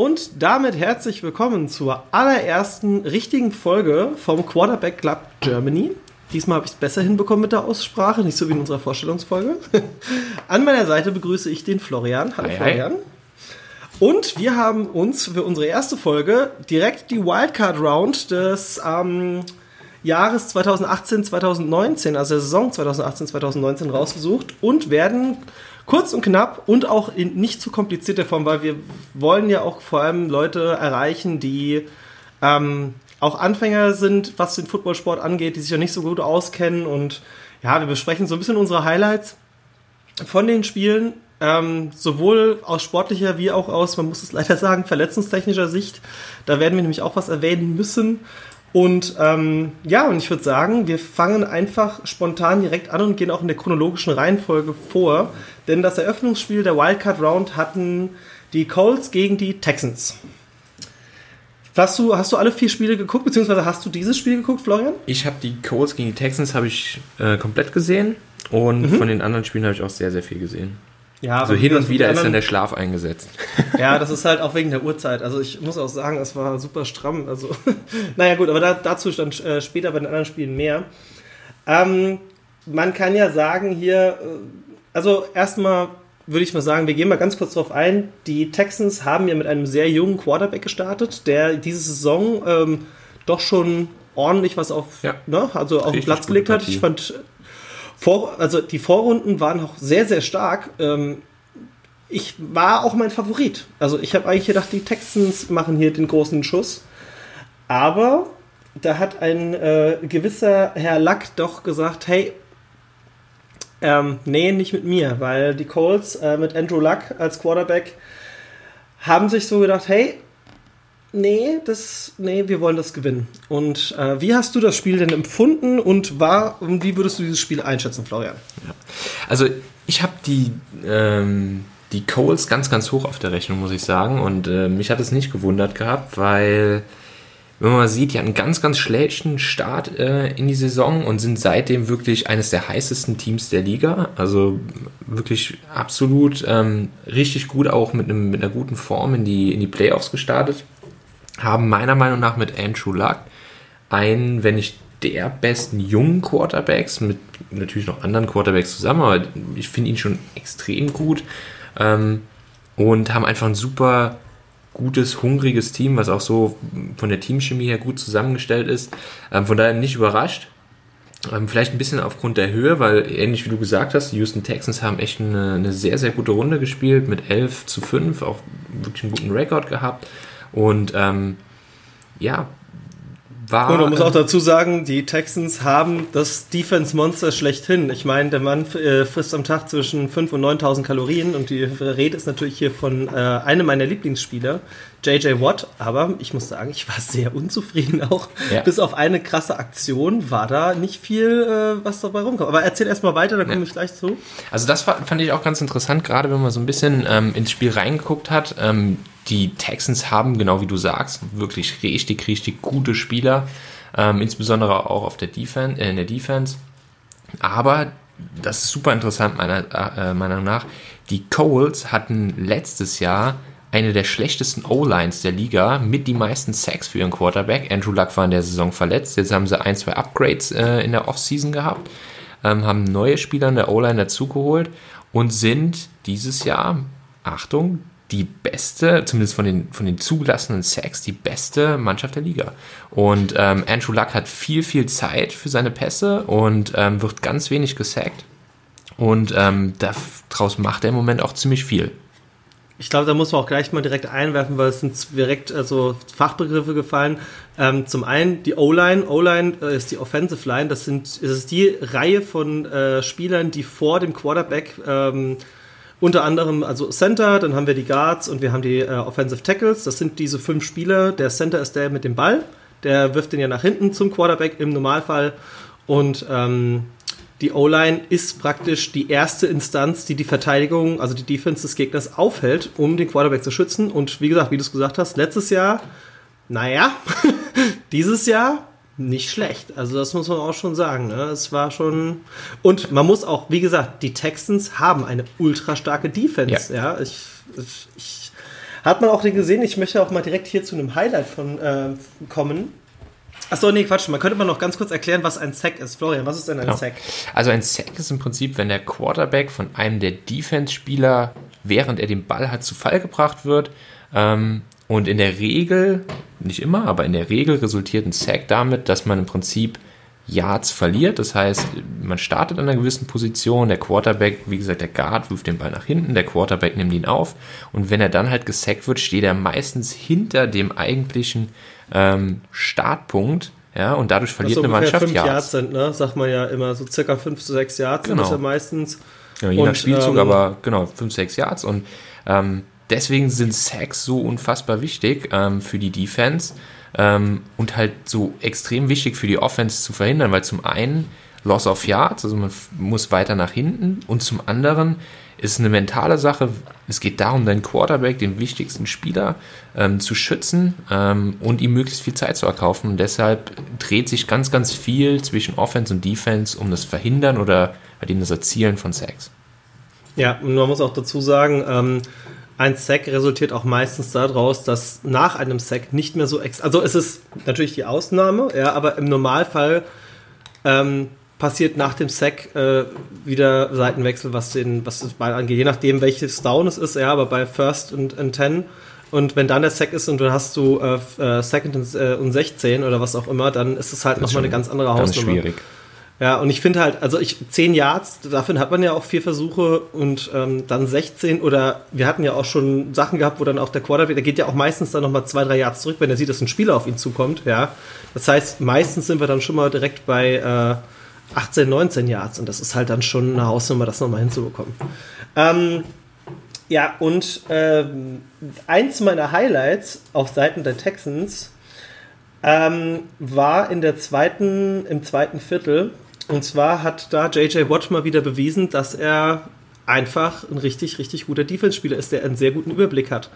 Und damit herzlich willkommen zur allerersten richtigen Folge vom Quarterback Club Germany. Diesmal habe ich es besser hinbekommen mit der Aussprache, nicht so wie in unserer Vorstellungsfolge. An meiner Seite begrüße ich den Florian. Hallo Hi, hi. Florian. Und wir haben uns für unsere erste Folge direkt die Wildcard Round des ähm, Jahres 2018-2019, also der Saison 2018-2019 rausgesucht und werden kurz und knapp und auch in nicht zu komplizierter Form, weil wir wollen ja auch vor allem Leute erreichen, die ähm, auch Anfänger sind, was den Footballsport angeht, die sich ja nicht so gut auskennen und ja, wir besprechen so ein bisschen unsere Highlights von den Spielen, ähm, sowohl aus sportlicher wie auch aus, man muss es leider sagen, verletzungstechnischer Sicht. Da werden wir nämlich auch was erwähnen müssen. Und ähm, ja, und ich würde sagen, wir fangen einfach spontan direkt an und gehen auch in der chronologischen Reihenfolge vor. Denn das Eröffnungsspiel der Wildcard Round hatten die Colts gegen die Texans. Hast du, hast du alle vier Spiele geguckt, beziehungsweise hast du dieses Spiel geguckt, Florian? Ich habe die Colts gegen die Texans habe ich äh, komplett gesehen und von den anderen Spielen habe ich auch sehr, sehr viel gesehen. Ja, Also hin und wieder ist dann der Schlaf eingesetzt. Ja, das ist halt auch wegen der Uhrzeit. Also ich muss auch sagen, es war super stramm. Also, naja gut, aber da, dazu dann äh, später bei den anderen Spielen mehr. Ähm, man kann ja sagen hier, äh, also erstmal würde ich mal sagen, wir gehen mal ganz kurz drauf ein. Die Texans haben ja mit einem sehr jungen Quarterback gestartet, der diese Saison ähm, doch schon ordentlich was auf, Ja. ne, also auf den Platz gelegt hat. Ich fand, vor, also die Vorrunden waren auch sehr, sehr stark. Ähm, ich war auch mein Favorit. Also ich habe eigentlich gedacht, die Texans machen hier den großen Schuss. Aber da hat ein äh, gewisser Herr Lack doch gesagt, hey, ähm, nee, nicht mit mir, weil die Colts äh, mit Andrew Luck als Quarterback haben sich so gedacht, hey, nee, das, nee, wir wollen das gewinnen. Und äh, wie hast du das Spiel denn empfunden und war, wie würdest du dieses Spiel einschätzen, Florian? Also ich habe die, ähm, die Coles ganz, ganz hoch auf der Rechnung, muss ich sagen. Und äh, mich hat es nicht gewundert gehabt, weil, wenn man mal sieht, die hatten einen ganz, ganz schlechten Start äh, in die Saison und sind seitdem wirklich eines der heißesten Teams der Liga. Also wirklich absolut ähm, richtig gut, auch mit, einem, mit einer guten Form in die, in die Playoffs gestartet. Haben meiner Meinung nach mit Andrew Luck einen, wenn nicht der besten jungen Quarterbacks, mit natürlich noch anderen Quarterbacks zusammen, aber ich finde ihn schon extrem gut. Ähm, und haben einfach ein super gutes, hungriges Team, was auch so von der Teamchemie her gut zusammengestellt ist. Ähm, von daher nicht überrascht. Ähm, vielleicht ein bisschen aufgrund der Höhe, weil ähnlich wie du gesagt hast, die Houston Texans haben echt eine, eine sehr, sehr gute Runde gespielt mit 11 zu 5, auch wirklich einen guten Rekord gehabt. Und ähm, ja, war. Und man muss auch dazu sagen, die Texans haben das Defense-Monster schlechthin. Ich meine, der Mann äh, frisst am Tag zwischen 5.000 und 9.000 Kalorien und die Rede ist natürlich hier von äh, einem meiner Lieblingsspieler, JJ Watt. Aber ich muss sagen, ich war sehr unzufrieden auch. Ja. Bis auf eine krasse Aktion war da nicht viel, äh, was dabei rumkommt. Aber erzähl erstmal weiter, da komme Ja. ich gleich zu. Also das fa- fand ich auch ganz interessant, gerade wenn man so ein bisschen ähm, ins Spiel reingeguckt hat. Ähm, die Texans haben, genau wie du sagst, wirklich richtig, richtig gute Spieler, ähm, insbesondere auch auf der Defense, äh, in der Defense. Aber das ist super interessant meiner äh, Meinung nach. Die Coles hatten letztes Jahr eine der schlechtesten O-Lines der Liga mit die meisten Sacks für ihren Quarterback. Andrew Luck war in der Saison verletzt. Jetzt haben sie ein, zwei Upgrades äh, in der Offseason gehabt, ähm, haben neue Spieler in der O-Line dazugeholt und sind dieses Jahr, Achtung, die beste, zumindest von den, von den zugelassenen Sacks, die beste Mannschaft der Liga. Und ähm, Andrew Luck hat viel, viel Zeit für seine Pässe und ähm, wird ganz wenig gesackt. Und ähm, daraus macht er im Moment auch ziemlich viel. Ich glaube, da muss man auch gleich mal direkt einwerfen, weil es sind direkt also Fachbegriffe gefallen. Ähm, zum einen die O-Line. O-Line äh, ist die Offensive Line. Das sind es ist die Reihe von äh, Spielern, die vor dem Quarterback ähm, unter anderem also Center, dann haben wir die Guards und wir haben die äh, Offensive Tackles. Das sind diese fünf Spieler. Der Center ist der mit dem Ball. Der wirft den ja nach hinten zum Quarterback im Normalfall. Und ähm, die O-Line ist praktisch die erste Instanz, die die Verteidigung, also die Defense des Gegners aufhält, um den Quarterback zu schützen. Und wie gesagt, wie du es gesagt hast, letztes Jahr, naja, dieses Jahr nicht schlecht. Also das muss man auch schon sagen. Ne? Es war schon und man muss auch, wie gesagt, die Texans haben eine ultra starke Defense. Ja, ich, ich, ich Hat man auch den gesehen? Ich möchte auch mal direkt hier zu einem Highlight von äh, kommen. Achso, nee, Quatsch. Man könnte mal noch ganz kurz erklären, was ein Sack ist. Florian, was ist denn ein genau. Sack? Also ein Sack ist im Prinzip, wenn der Quarterback von einem der Defense-Spieler, während er den Ball hat, zu Fall gebracht wird. Ähm, und in der Regel, nicht immer, aber in der Regel resultiert ein Sack damit, dass man im Prinzip Yards verliert. Das heißt, man startet an einer gewissen Position, der Quarterback, wie gesagt, der Guard wirft den Ball nach hinten, der Quarterback nimmt ihn auf und wenn er dann halt gesackt wird, steht er meistens hinter dem eigentlichen ähm, Startpunkt. Ja, und dadurch verliert eine Mannschaft fünf Yards. Yards sind, ne? Sagt man ja immer, so circa 5 zu 6 Yards genau. sind das ja meistens. Ja, je und, nach Spielzug, ähm, aber genau, 5, 6 Yards. Und ähm, deswegen sind Sacks so unfassbar wichtig ähm, für die Defense ähm, und halt so extrem wichtig für die Offense zu verhindern, weil zum einen Loss of Yards, also man muss weiter nach hinten und zum anderen ist eine mentale Sache. Es geht darum, deinen Quarterback, den wichtigsten Spieler, ähm, zu schützen ähm, und ihm möglichst viel Zeit zu erkaufen. Und deshalb dreht sich ganz, ganz viel zwischen Offense und Defense um das Verhindern oder bei dem das Erzielen von Sacks. Ja, und man muss auch dazu sagen, ähm, ein Sack resultiert auch meistens daraus, dass nach einem Sack nicht mehr so ex also es ist natürlich die Ausnahme, ja, aber im Normalfall ähm, passiert nach dem Sack äh, wieder Seitenwechsel, was den was das Ball angeht, je nachdem welches Down es ist, ja, aber bei First und, and Ten und wenn dann der Sack ist und du hast du äh, äh Second und, äh, und 16 oder was auch immer, dann ist es halt nochmal eine ganz andere Hausnummer. Ganz schwierig. Ja, und ich finde halt, also ich, 10 Yards, dafür hat man ja auch vier Versuche und ähm, dann 16 oder wir hatten ja auch schon Sachen gehabt, wo dann auch der Quarterback, der geht ja auch meistens dann nochmal zwei, drei Yards zurück, wenn er sieht, dass ein Spieler auf ihn zukommt, ja. Das heißt, meistens sind wir dann schon mal direkt bei äh, 18, 19 Yards und das ist halt dann schon eine Hausnummer, das nochmal hinzubekommen. Ähm, ja, und äh, eins meiner Highlights auf Seiten der Texans ähm, war in der zweiten, im zweiten Viertel, und zwar hat da JJ Watt mal wieder bewiesen, dass er einfach ein richtig, richtig guter Defense-Spieler ist, der einen sehr guten Überblick hat.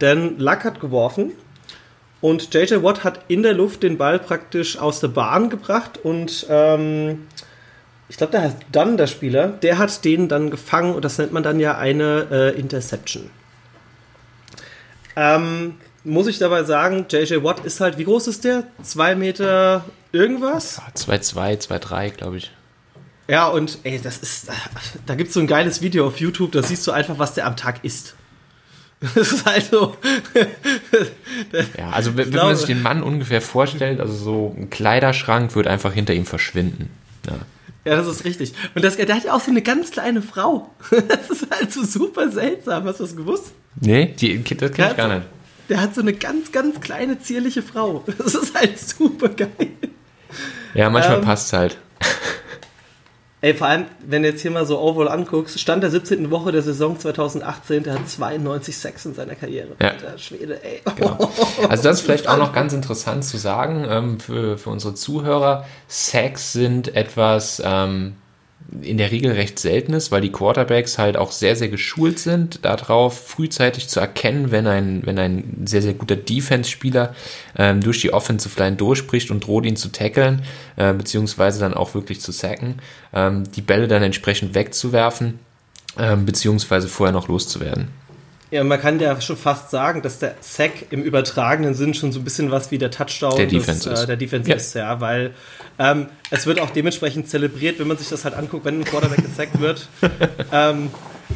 Denn Luck hat geworfen und JJ Watt hat in der Luft den Ball praktisch aus der Bahn gebracht und ähm, ich glaube, der heißt Dunn, der Spieler, der hat den dann gefangen und das nennt man dann ja eine äh, Interception. Ähm, muss ich dabei sagen, JJ Watt ist halt, wie groß ist der? Zwei Meter irgendwas? 2,2, 2,3, glaube ich. Ja, und ey, das ist, da gibt es so ein geiles Video auf YouTube, da siehst du einfach, was der am Tag isst. Das ist halt so. ja, also wenn, glaube, man sich den Mann ungefähr vorstellt, also so ein Kleiderschrank wird einfach hinter ihm verschwinden. Ja. Ja, das ist richtig. Und das, der hat ja auch so eine ganz kleine Frau. Das ist halt so super seltsam. Hast du das gewusst? Nee, die, das kenne ich gar nicht. Der hat so eine ganz, ganz kleine, zierliche Frau. Das ist halt super geil. Ja, manchmal ähm, passt es halt. Ey, vor allem, wenn du jetzt hier mal so overall anguckst, Stand der 17. Woche der Saison 2018, der hat 92 Sex in seiner Karriere. Ja. Alter, Schwede, ey. Genau. Also das ist vielleicht auch noch ganz interessant zu sagen ähm, für, für unsere Zuhörer. Sex sind etwas, ähm, in der Regel recht selten ist, weil die Quarterbacks halt auch sehr, sehr geschult sind, darauf frühzeitig zu erkennen, wenn ein, wenn ein sehr, sehr guter Defense-Spieler ähm, durch die Offensive Line durchbricht und droht ihn zu tackeln, äh, beziehungsweise dann auch wirklich zu sacken, ähm, die Bälle dann entsprechend wegzuwerfen, ähm, beziehungsweise vorher noch loszuwerden. Ja, man kann ja schon fast sagen, dass der Sack im übertragenen Sinn schon so ein bisschen was wie der Touchdown der Defense, des, äh, der Defense ja. ist, ja, weil ähm, es wird auch dementsprechend zelebriert, wenn man sich das halt anguckt, wenn ein Quarterback gesackt wird. ähm,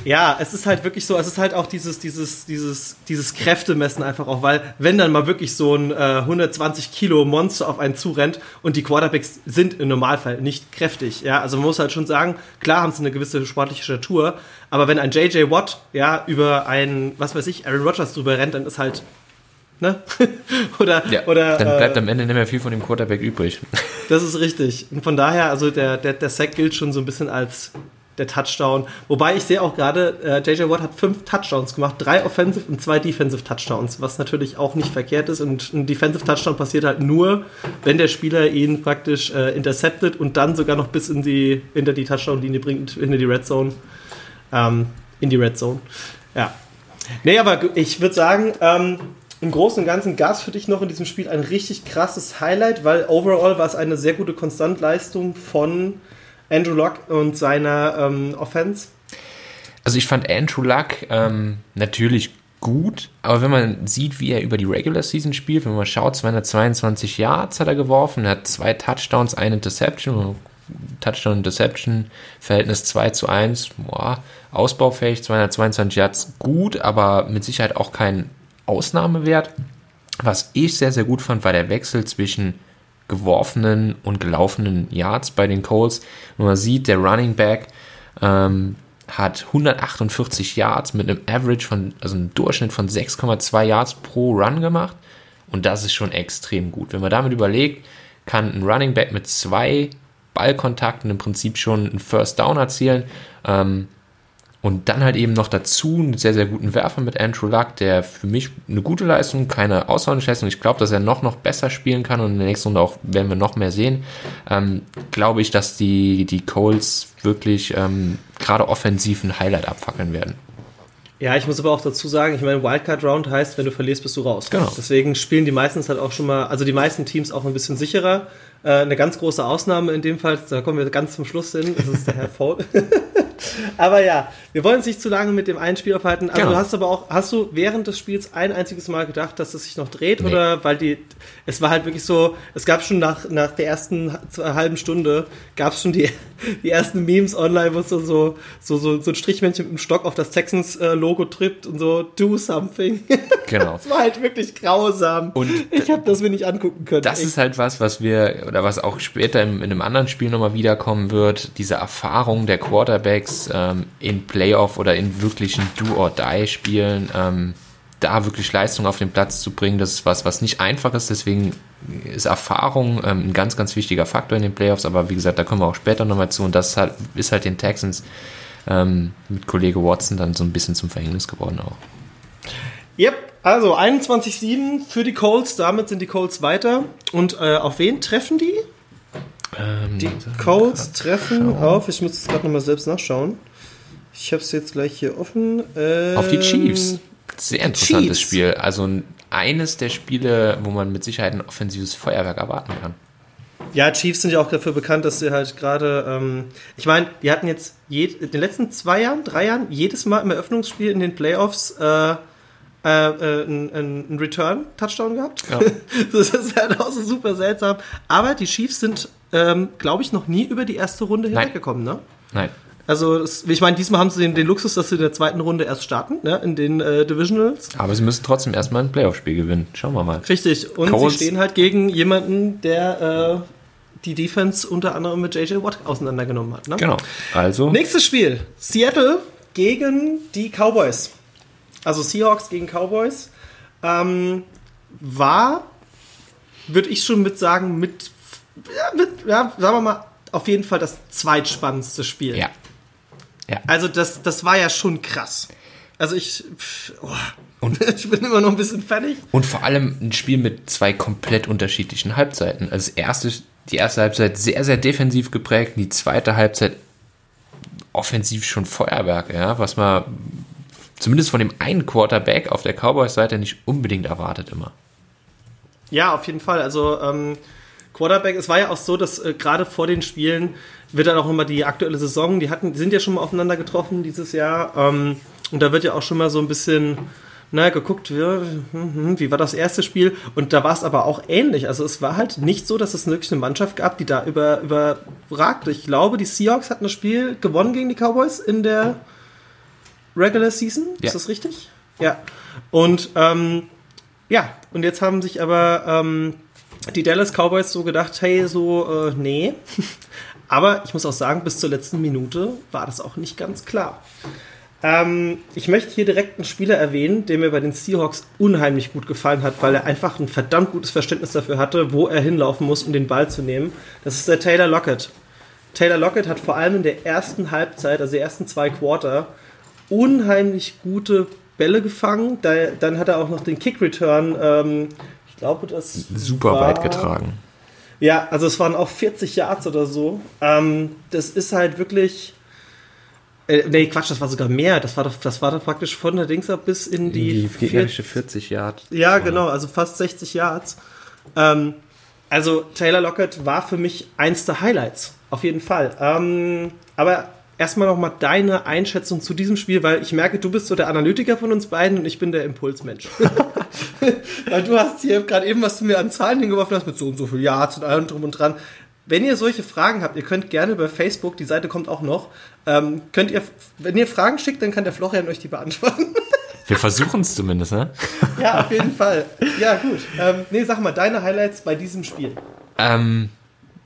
ja, es ist halt wirklich so, es ist halt auch dieses, dieses, dieses, dieses Kräftemessen einfach auch, weil wenn dann mal wirklich so ein äh, 120 Kilo Monster auf einen zurennt und die Quarterbacks sind im Normalfall nicht kräftig, ja, also man muss halt schon sagen, klar haben sie eine gewisse sportliche Statur, aber wenn ein JJ Watt, ja, über einen, was weiß ich, Aaron Rodgers drüber rennt, dann ist halt Ne? oder, ja, oder, dann bleibt äh, am Ende nicht mehr viel von dem Quarterback übrig. das ist richtig. Und von daher, also der, der, der Sack gilt schon so ein bisschen als der Touchdown. Wobei ich sehe auch gerade, äh, JJ Watt hat fünf Touchdowns gemacht, drei Offensive und zwei Defensive Touchdowns, was natürlich auch nicht verkehrt ist. Und ein Defensive Touchdown passiert halt nur, wenn der Spieler ihn praktisch äh, interceptet und dann sogar noch bis in die, hinter die Touchdown-Linie bringt, hinter die Red Zone. Ähm, in die Red Zone. Ja. Nee, aber ich würde sagen, ähm, im Großen und Ganzen gab es für dich noch in diesem Spiel ein richtig krasses Highlight, weil overall war es eine sehr gute Konstantleistung von Andrew Luck und seiner ähm, Offense? Also ich fand Andrew Luck ähm, natürlich gut, aber wenn man sieht, wie er über die Regular Season spielt, wenn man schaut, 222 Yards hat er geworfen, er hat zwei Touchdowns, eine Interception, Touchdown Interception, Verhältnis 2 zu 1, boah, ausbaufähig, 222 Yards gut, aber mit Sicherheit auch kein Ausnahmewert. Was ich sehr, sehr gut fand, war der Wechsel zwischen geworfenen und gelaufenen Yards bei den Colts. Und man sieht, der Running Back ähm, hat 148 Yards mit einem Average von, also einem Durchschnitt von 6,2 Yards pro Run gemacht. Und das ist schon extrem gut. Wenn man damit überlegt, kann ein Running Back mit zwei Ballkontakten im Prinzip schon einen First Down erzielen. Ähm, und dann halt eben noch dazu einen sehr, sehr guten Werfer mit Andrew Luck, der für mich eine gute Leistung, keine außerordentliche Leistung. Ich glaube, dass er noch, noch besser spielen kann und in der nächsten Runde auch werden wir noch mehr sehen. Ähm, glaube ich, dass die, die Coles wirklich ähm, gerade offensiv ein Highlight abfackeln werden. Ja, ich muss aber auch dazu sagen, ich meine, Wildcard Round heißt, wenn du verlierst, bist du raus. Genau. Deswegen spielen die meistens halt auch schon mal, also die meisten Teams auch ein bisschen sicherer. Äh, eine ganz große Ausnahme in dem Fall, da kommen wir ganz zum Schluss hin, das ist der Herr Fowl. aber ja, wir wollen uns nicht zu lange mit dem einen Spiel aufhalten. Also Genau. du hast aber auch, hast du während des Spiels ein einziges Mal gedacht, dass es sich noch dreht? Nee. Oder weil die, es war halt wirklich so, es gab schon nach, nach der ersten halben Stunde, gab es schon die, die ersten Memes online, wo es so, so, so, so, ein Strichmännchen mit einem Stock auf das Texans-Logo trippt und so, do something. Genau. Es war halt wirklich grausam. Und ich habe das mir nicht angucken können. Das Echt. ist halt was, was wir, oder was auch später in, in einem anderen Spiel nochmal wiederkommen wird, diese Erfahrung der Quarterbacks ähm, in Playoff oder in wirklichen Do-or-Die-Spielen, ähm, da wirklich Leistung auf den Platz zu bringen, das ist was, was nicht einfach ist, deswegen ist Erfahrung ähm, ein ganz, ganz wichtiger Faktor in den Playoffs, aber wie gesagt, da kommen wir auch später nochmal zu und das ist halt, ist halt den Texans ähm, mit Kollege Watson dann so ein bisschen zum Verhängnis geworden auch. Yep, also 21-7 für die Colts, damit sind die Colts weiter. Und äh, auf wen treffen die? Ähm, Die Colts treffen auf, ich muss es gerade nochmal selbst nachschauen. Ich habe es jetzt gleich hier offen. Ähm, Auf die Chiefs. Sehr interessantes Chiefs. Spiel. Also ein- eines der Spiele, wo man mit Sicherheit ein offensives Feuerwerk erwarten kann. Ja, Chiefs sind ja auch dafür bekannt, dass sie halt gerade, ähm, ich meine, die hatten jetzt je, in den letzten zwei Jahren, drei Jahren, jedes Mal im Eröffnungsspiel in den Playoffs äh, äh, äh, einen einen Return-Touchdown gehabt. Ja. Das ist halt auch so super seltsam. Aber die Chiefs sind, ähm, glaube ich, noch nie über die erste Runde hinweggekommen, ne? Nein. Also, das, ich meine, diesmal haben sie den, den Luxus, dass sie in der zweiten Runde erst starten, ne? in den äh, Divisionals. Aber sie müssen trotzdem erstmal ein Playoff-Spiel gewinnen. Schauen wir mal. Richtig. Und Colts- sie stehen halt gegen jemanden, der äh, die Defense unter anderem mit JJ Watt auseinandergenommen hat. Ne? Genau. Also, Nächstes Spiel. Seattle gegen die Cowboys. Also Seahawks gegen Cowboys. Ähm, war, würde ich schon mit sagen, mit, ja, mit, ja, sagen wir mal, auf jeden Fall das zweitspannendste Spiel. ja. Ja. Also das, das war ja schon krass. Also ich, pff, oh, und ich bin immer noch ein bisschen fertig. Und vor allem ein Spiel mit zwei komplett unterschiedlichen Halbzeiten. Also erste, die erste Halbzeit sehr, sehr defensiv geprägt, die zweite Halbzeit offensiv schon Feuerwerk, ja, was man zumindest von dem einen Quarterback auf der Cowboys-Seite nicht unbedingt erwartet immer. Ja, auf jeden Fall. Also ähm, Quarterback, es war ja auch so, dass äh, gerade vor den Spielen wird dann auch immer die aktuelle Saison, die hatten, die sind ja schon mal aufeinander getroffen dieses Jahr. Ähm, und da wird ja auch schon mal so ein bisschen na, geguckt, ja, hm, hm, wie war das erste Spiel? Und da war es aber auch ähnlich. Also es war halt nicht so, dass es wirklich eine Mannschaft gab, die da über, überragte. Ich glaube, die Seahawks hatten das Spiel gewonnen gegen die Cowboys in der Regular Season. Ja. Ist das richtig? Ja. Und ähm, ja, und jetzt haben sich aber ähm, die Dallas Cowboys so gedacht, hey, so, äh, nee. aber ich muss auch sagen, bis zur letzten Minute war das auch nicht ganz klar. Ähm, ich möchte hier direkt einen Spieler erwähnen, der mir bei den Seahawks unheimlich gut gefallen hat, weil er einfach ein verdammt gutes Verständnis dafür hatte, wo er hinlaufen muss, um den Ball zu nehmen. Das ist der Taylor Lockett. Taylor Lockett hat vor allem in der ersten Halbzeit, also die ersten zwei Quarter, unheimlich gute Bälle gefangen. Da, dann hat er auch noch den Kick-Return. Ähm, glaube, das Super war, weit getragen. Ja, also es waren auch 40 Yards oder so. Ähm, das ist halt wirklich. Äh, nee, Quatsch, das war sogar mehr. Das war doch, das war doch praktisch von der Dings ab bis in die. Die gegnerische 40 Yard. ja, genau, also fast 60 Yards. Ähm, also Taylor Lockett war für mich eins der Highlights, auf jeden Fall. Ähm, aber erstmal nochmal deine Einschätzung zu diesem Spiel, weil ich merke, du bist so der Analytiker von uns beiden und ich bin der Impulsmensch. weil du hast hier gerade eben, was du mir an Zahlen hingeworfen hast, mit so und so viel Yards und allem drum und dran. Wenn ihr solche Fragen habt, ihr könnt gerne über Facebook, die Seite kommt auch noch, ähm, könnt ihr, wenn ihr Fragen schickt, dann kann der Florian euch die beantworten. Wir versuchen es zumindest, ne? ja, auf jeden Fall. Ja, gut. Ähm, nee, sag mal, deine Highlights bei diesem Spiel. Ähm,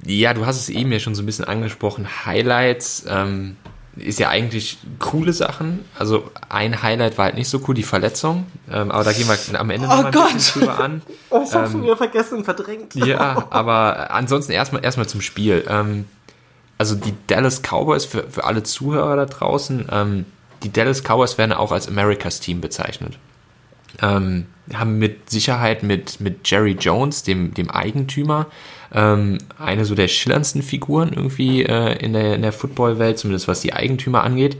ja, du hast es eben ja schon so ein bisschen angesprochen. Highlights ähm, ist ja eigentlich coole Sachen. Also ein Highlight war halt nicht so cool, die Verletzung. Ähm, aber da gehen wir am Ende oh noch mal Gott. ein bisschen drüber an. Oh, ich Ähm, schon wieder vergessen verdrängt. Ja, aber ansonsten erstmal erstmal zum Spiel. Ähm, also die Dallas Cowboys für, für alle Zuhörer da draußen, ähm, die Dallas Cowboys werden auch als Americas Team bezeichnet. Ähm, haben mit Sicherheit mit, mit Jerry Jones, dem, dem Eigentümer, ähm, eine so der schillerndsten Figuren irgendwie äh, in der, in der Footballwelt, zumindest was die Eigentümer angeht,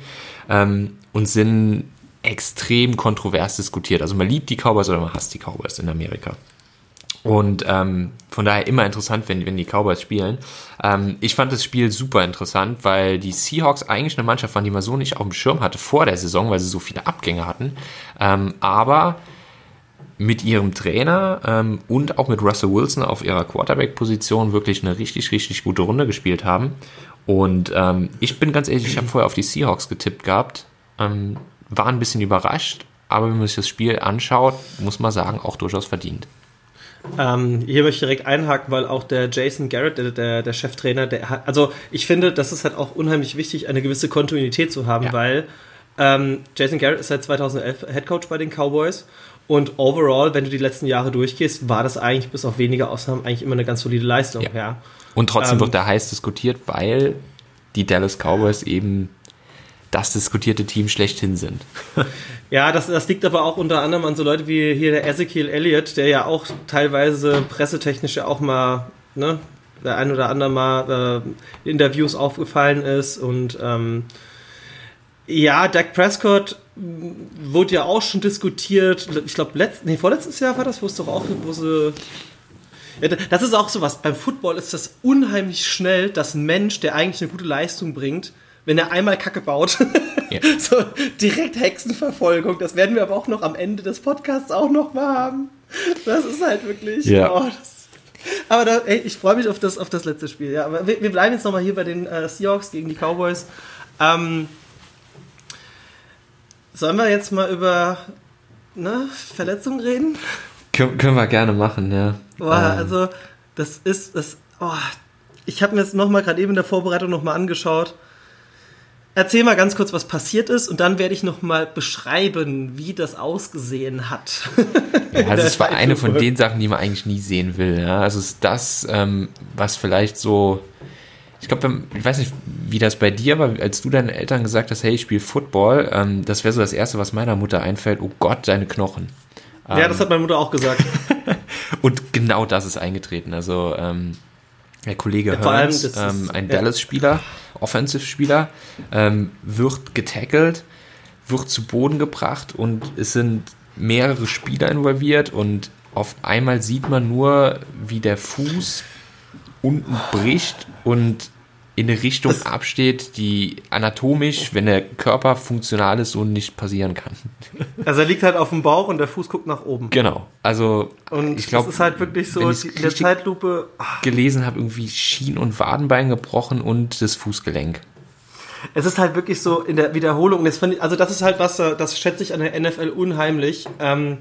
ähm, und sind extrem kontrovers diskutiert. Also man liebt die Cowboys oder man hasst die Cowboys in Amerika. Und ähm, von daher immer interessant, wenn, wenn die Cowboys spielen. Ähm, ich fand das Spiel super interessant, weil die Seahawks eigentlich eine Mannschaft waren, die man so nicht auf dem Schirm hatte vor der Saison, weil sie so viele Abgänge hatten. Ähm, aber mit ihrem Trainer ähm, und auch mit Russell Wilson auf ihrer Quarterback-Position wirklich eine richtig, richtig gute Runde gespielt haben. Und ähm, ich bin ganz ehrlich, ich habe vorher auf die Seahawks getippt gehabt, ähm, war ein bisschen überrascht, aber wenn man sich das Spiel anschaut, muss man sagen, auch durchaus verdient. Ähm, hier möchte ich direkt einhaken, weil auch der Jason Garrett, der, der, der Cheftrainer, der hat, also ich finde, das ist halt auch unheimlich wichtig, eine gewisse Kontinuität zu haben, Ja. weil ähm, Jason Garrett ist seit 2011 Headcoach bei den Cowboys und overall, wenn du die letzten Jahre durchgehst, war das eigentlich bis auf wenige Ausnahmen eigentlich immer eine ganz solide Leistung. Ja. Ja. Und trotzdem Ähm, wird da heiß diskutiert, weil die Dallas Cowboys eben das diskutierte Team schlechthin sind. Ja, das, das liegt aber auch unter anderem an so Leute wie hier der Ezekiel Elliott, der ja auch teilweise pressetechnisch ja auch mal, ne, der ein oder andere mal äh, Interviews aufgefallen ist und ähm, ja, Dak Prescott wurde ja auch schon diskutiert. Ich glaube, nee, vorletztes Jahr war das, wo es doch auch, wo sie. Ja, das ist auch sowas. Beim Football ist das unheimlich schnell, dass ein Mensch, der eigentlich eine gute Leistung bringt, wenn er einmal Kacke baut, Ja. so direkt Hexenverfolgung. Das werden wir aber auch noch am Ende des Podcasts auch noch mal haben. Das ist halt wirklich. Ja. Oh, aber da, ey, ich freue mich auf das, auf das letzte Spiel. Ja, aber wir, wir bleiben jetzt noch mal hier bei den äh, Seahawks gegen die Cowboys. Ähm, sollen wir jetzt mal über ne, Verletzungen reden? Kön können wir gerne machen, ja. Boah, Ähm, also das ist das. Oh, ich habe mir jetzt noch mal gerade eben in der Vorbereitung noch mal angeschaut. Erzähl mal ganz kurz, was passiert ist, und dann werde ich noch mal beschreiben, wie das ausgesehen hat. Ja, also es war eine von den Sachen, die man eigentlich nie sehen will. Ja? Also es ist das, ähm, was vielleicht so. Ich glaube, ich weiß nicht, wie das bei dir war, als du deinen Eltern gesagt hast, hey, ich spiele Football, ähm, das wäre so das Erste, was meiner Mutter einfällt, oh Gott, deine Knochen. Ja, das hat meine Mutter auch gesagt. Und genau das ist eingetreten. Also ähm, der Kollege Ja, Hearns, ist- ähm, ein ja. Dallas-Spieler, Offensive-Spieler, ähm, wird getackelt, wird zu Boden gebracht und es sind mehrere Spieler involviert und auf einmal sieht man nur, wie der Fuß unten bricht und in eine Richtung Das- absteht, die anatomisch, wenn der Körper funktional ist, so nicht passieren kann. Also er liegt halt auf dem Bauch und der Fuß guckt nach oben. Genau. Also Und ich glaube, das ist halt wirklich so, die, in der Zeitlupe. ah, gelesen habe, irgendwie Schien- und Wadenbein gebrochen und das Fußgelenk. Es ist halt wirklich so in der Wiederholung. Das ich, also das ist halt was, das schätze ich an der NFL unheimlich. Ähm,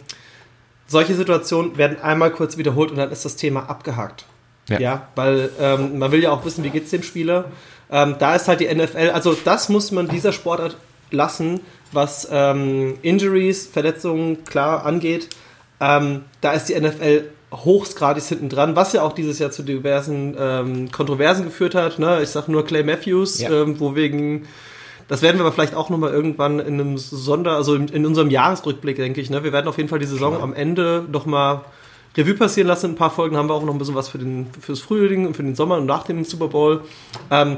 solche Situationen werden einmal kurz wiederholt und dann ist das Thema abgehakt. Ja. Ja, weil ähm, man will ja auch wissen, wie geht's dem Spieler. Ähm, da ist halt die NFL, also das muss man dieser Sportart lassen, was ähm, Injuries, Verletzungen klar angeht. Ähm, da ist die NFL hochgradig hinten dran, was ja auch dieses Jahr zu diversen ähm, Kontroversen geführt hat. Ne? Ich sag nur Clay Matthews, Ja. ähm, wo wegen das werden wir aber vielleicht auch nochmal irgendwann in einem Sonder, also in, in unserem Jahresrückblick, denke ich. Ne? Wir werden auf jeden Fall die Saison am Ende nochmal Revue passieren lassen. In ein paar Folgen haben wir auch noch ein bisschen was für den, fürs Frühling und für den Sommer und nach dem Super Bowl. Ähm,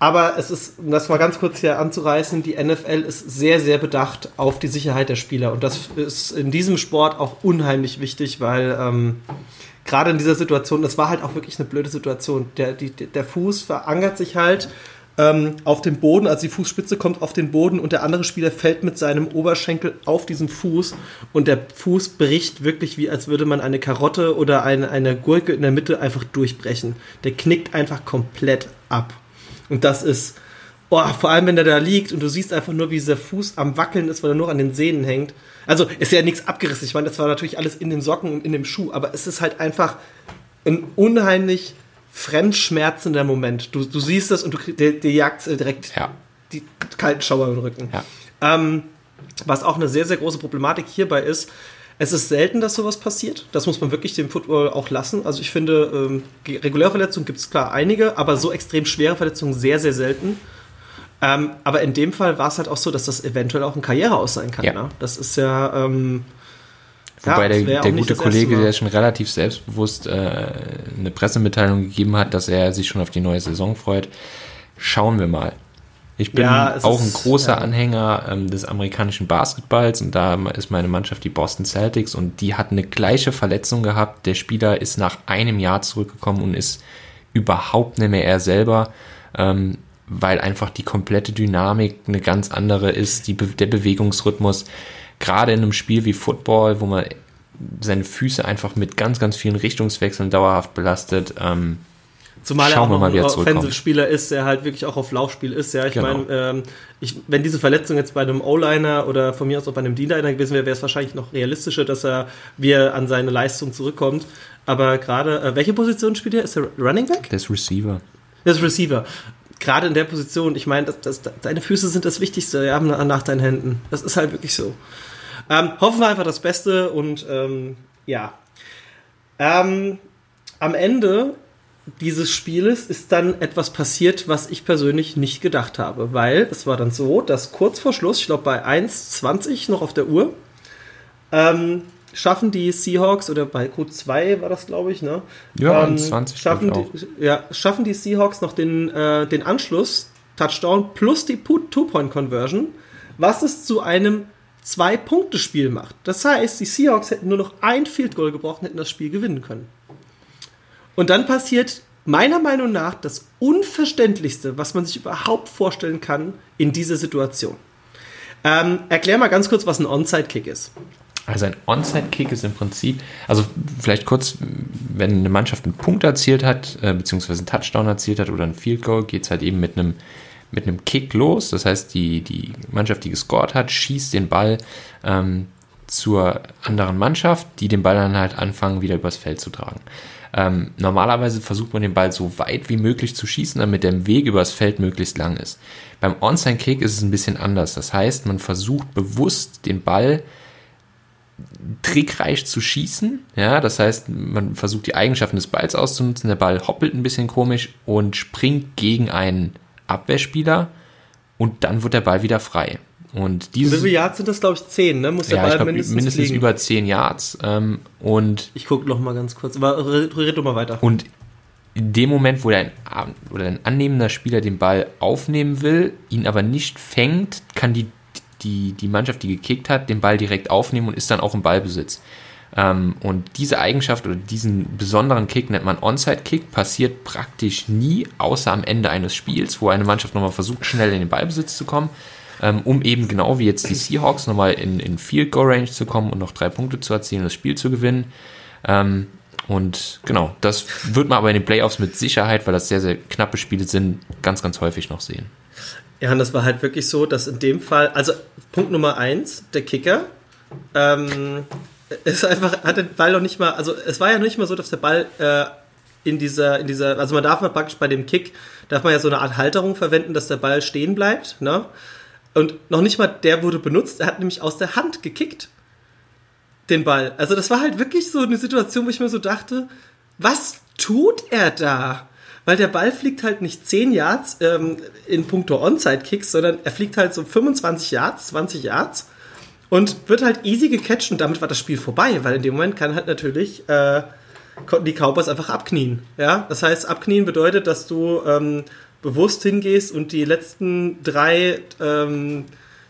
aber es ist, um das mal ganz kurz hier anzureißen, die NFL ist sehr, sehr bedacht auf die Sicherheit der Spieler. Und das ist in diesem Sport auch unheimlich wichtig, weil ähm, gerade in dieser Situation, das war halt auch wirklich eine blöde Situation. Der, die, der Fuß verankert sich halt ähm, auf den Boden, also die Fußspitze kommt auf den Boden und der andere Spieler fällt mit seinem Oberschenkel auf diesen Fuß und der Fuß bricht wirklich wie als würde man eine Karotte oder eine, eine Gurke in der Mitte einfach durchbrechen. Der knickt einfach komplett ab. Und das ist, oh, vor allem wenn der da liegt und du siehst einfach nur, wie dieser Fuß am Wackeln ist, weil er nur an den Sehnen hängt. Also ist ja nichts abgerissen. Ich meine, das war natürlich alles in den Socken und in dem Schuh, aber es ist halt einfach ein unheimlich fremdschmerzender Moment. Du, du siehst das und du dir, dir jagt direkt Ja. die kalten Schauer im Rücken. Ja. Ähm, was auch eine sehr, sehr große Problematik hierbei ist, es ist selten, dass sowas passiert. Das muss man wirklich dem Football auch lassen. Also ich finde, ähm, Regulärverletzungen gibt es klar einige, aber so extrem schwere Verletzungen sehr, sehr selten. Ähm, aber in dem Fall war es halt auch so, dass das eventuell auch ein Karriereaus sein kann. Ja. Ne? Das ist ja. Ähm, ja, das der, der gute Kollege, der schon relativ selbstbewusst äh, eine Pressemitteilung gegeben hat, dass er sich schon auf die neue Saison freut. Schauen wir mal. Ich bin Ja, auch ein ist- großer ja. Anhänger ähm, des amerikanischen Basketballs und da ist meine Mannschaft die Boston Celtics und die hat eine gleiche Verletzung gehabt. Der Spieler ist nach einem Jahr zurückgekommen und ist überhaupt nicht mehr er selber, ähm, weil einfach die komplette Dynamik eine ganz andere ist, die, der Bewegungsrhythmus. Gerade in einem Spiel wie Football, wo man seine Füße einfach mit ganz, ganz vielen Richtungswechseln dauerhaft belastet. Ähm, Zumal er Schauen auch er ein zurückkommt. Offensive-Spieler ist, der halt wirklich auch auf Laufspiel ist. Ja, ich Genau. meine, ähm, ich, wenn diese Verletzung jetzt bei einem O-Liner oder von mir aus auch bei einem D-Liner gewesen wäre, wäre es wahrscheinlich noch realistischer, dass er wieder an seine Leistung zurückkommt. Aber gerade, äh, welche Position spielt er? Ist er Running Back? das Receiver. Das ist Receiver. Gerade in der Position, ich meine, das, das, deine Füße sind das Wichtigste ja, nach deinen Händen. Das ist halt wirklich so. Ähm, hoffen wir einfach das Beste und ähm, ja. Ähm, am Ende dieses Spieles ist dann etwas passiert, was ich persönlich nicht gedacht habe, weil es war dann so, dass kurz vor Schluss, ich glaube bei 1,20 noch auf der Uhr, ähm, schaffen die Seahawks, oder bei Q2 war das, glaube ich, ne? Ja, ähm, 1,20 schaffen, die, ja, schaffen die Seahawks noch den, äh, den Anschluss, Touchdown plus die Two-Point-Conversion, was es zu einem Zwei-Punkte-Spiel macht. Das heißt, die Seahawks hätten nur noch ein Field Goal gebraucht und hätten das Spiel gewinnen können. Und dann passiert meiner Meinung nach das Unverständlichste, was man sich überhaupt vorstellen kann in dieser Situation. Ähm, erklär mal ganz kurz, was ein Onside-Kick ist. Also ein Onside-Kick ist im Prinzip, also vielleicht kurz, wenn eine Mannschaft einen Punkt erzielt hat, äh, beziehungsweise einen Touchdown erzielt hat oder ein Field Goal, geht es halt eben mit einem mit einem Kick los. Das heißt, die, die Mannschaft, die gescored hat, schießt den Ball ähm, zur anderen Mannschaft, die den Ball dann halt anfangen, wieder übers Feld zu tragen. Ähm, normalerweise versucht man den Ball so weit wie möglich zu schießen, damit der Weg übers Feld möglichst lang ist. Beim Onside-Kick ist es ein bisschen anders. Das heißt, man versucht bewusst den Ball trickreich zu schießen. Ja, das heißt, man versucht die Eigenschaften des Balls auszunutzen. Der Ball hoppelt ein bisschen komisch und springt gegen einen Abwehrspieler und dann wird der Ball wieder frei. Und Wie dieses, viele Yards sind das, glaube ich, 10, ne? Muss der ja, Ball ich glaube, mindestens, mindestens, fliegen. über 10 Yards. Ähm, und Ich gucke noch mal ganz kurz. Aber red, red doch mal weiter. Und in dem Moment, wo ein, oder ein annehmender Spieler den Ball aufnehmen will, ihn aber nicht fängt, kann die, die, die Mannschaft, die gekickt hat, den Ball direkt aufnehmen und ist dann auch im Ballbesitz. Ähm, und diese Eigenschaft oder diesen besonderen Kick nennt man Onside-Kick, passiert praktisch nie, außer am Ende eines Spiels, wo eine Mannschaft nochmal versucht, schnell in den Ballbesitz zu kommen, ähm, um eben genau wie jetzt die Seahawks nochmal in, in Field Goal Range zu kommen und noch drei Punkte zu erzielen und das Spiel zu gewinnen. Ähm, und genau, das wird man aber in den Playoffs mit Sicherheit, weil das sehr, sehr knappe Spiele sind, ganz, ganz häufig noch sehen. Ja, und das war halt wirklich so, dass in dem Fall, also Punkt Nummer eins, der Kicker, ähm, ist einfach, hat den Ball noch nicht mal, also es war ja nicht mal so, dass der Ball äh, in dieser, in dieser, also man darf mal praktisch bei dem Kick, darf man ja so eine Art Halterung verwenden, dass der Ball stehen bleibt, ne? Und noch nicht mal der wurde benutzt, er hat nämlich aus der Hand gekickt, den Ball. Also das war halt wirklich so eine Situation, wo ich mir so dachte, was tut er da? Weil der Ball fliegt halt nicht 10 Yards ähm, in puncto Onside-Kicks, sondern er fliegt halt so 25 Yards, 20 Yards und wird halt easy gecatcht und damit war das Spiel vorbei, weil in dem Moment kann halt natürlich, äh, konnten die Cowboys einfach abknien. Ja, das heißt, abknien bedeutet, dass du ähm, bewusst hingehst und die letzten drei ähm,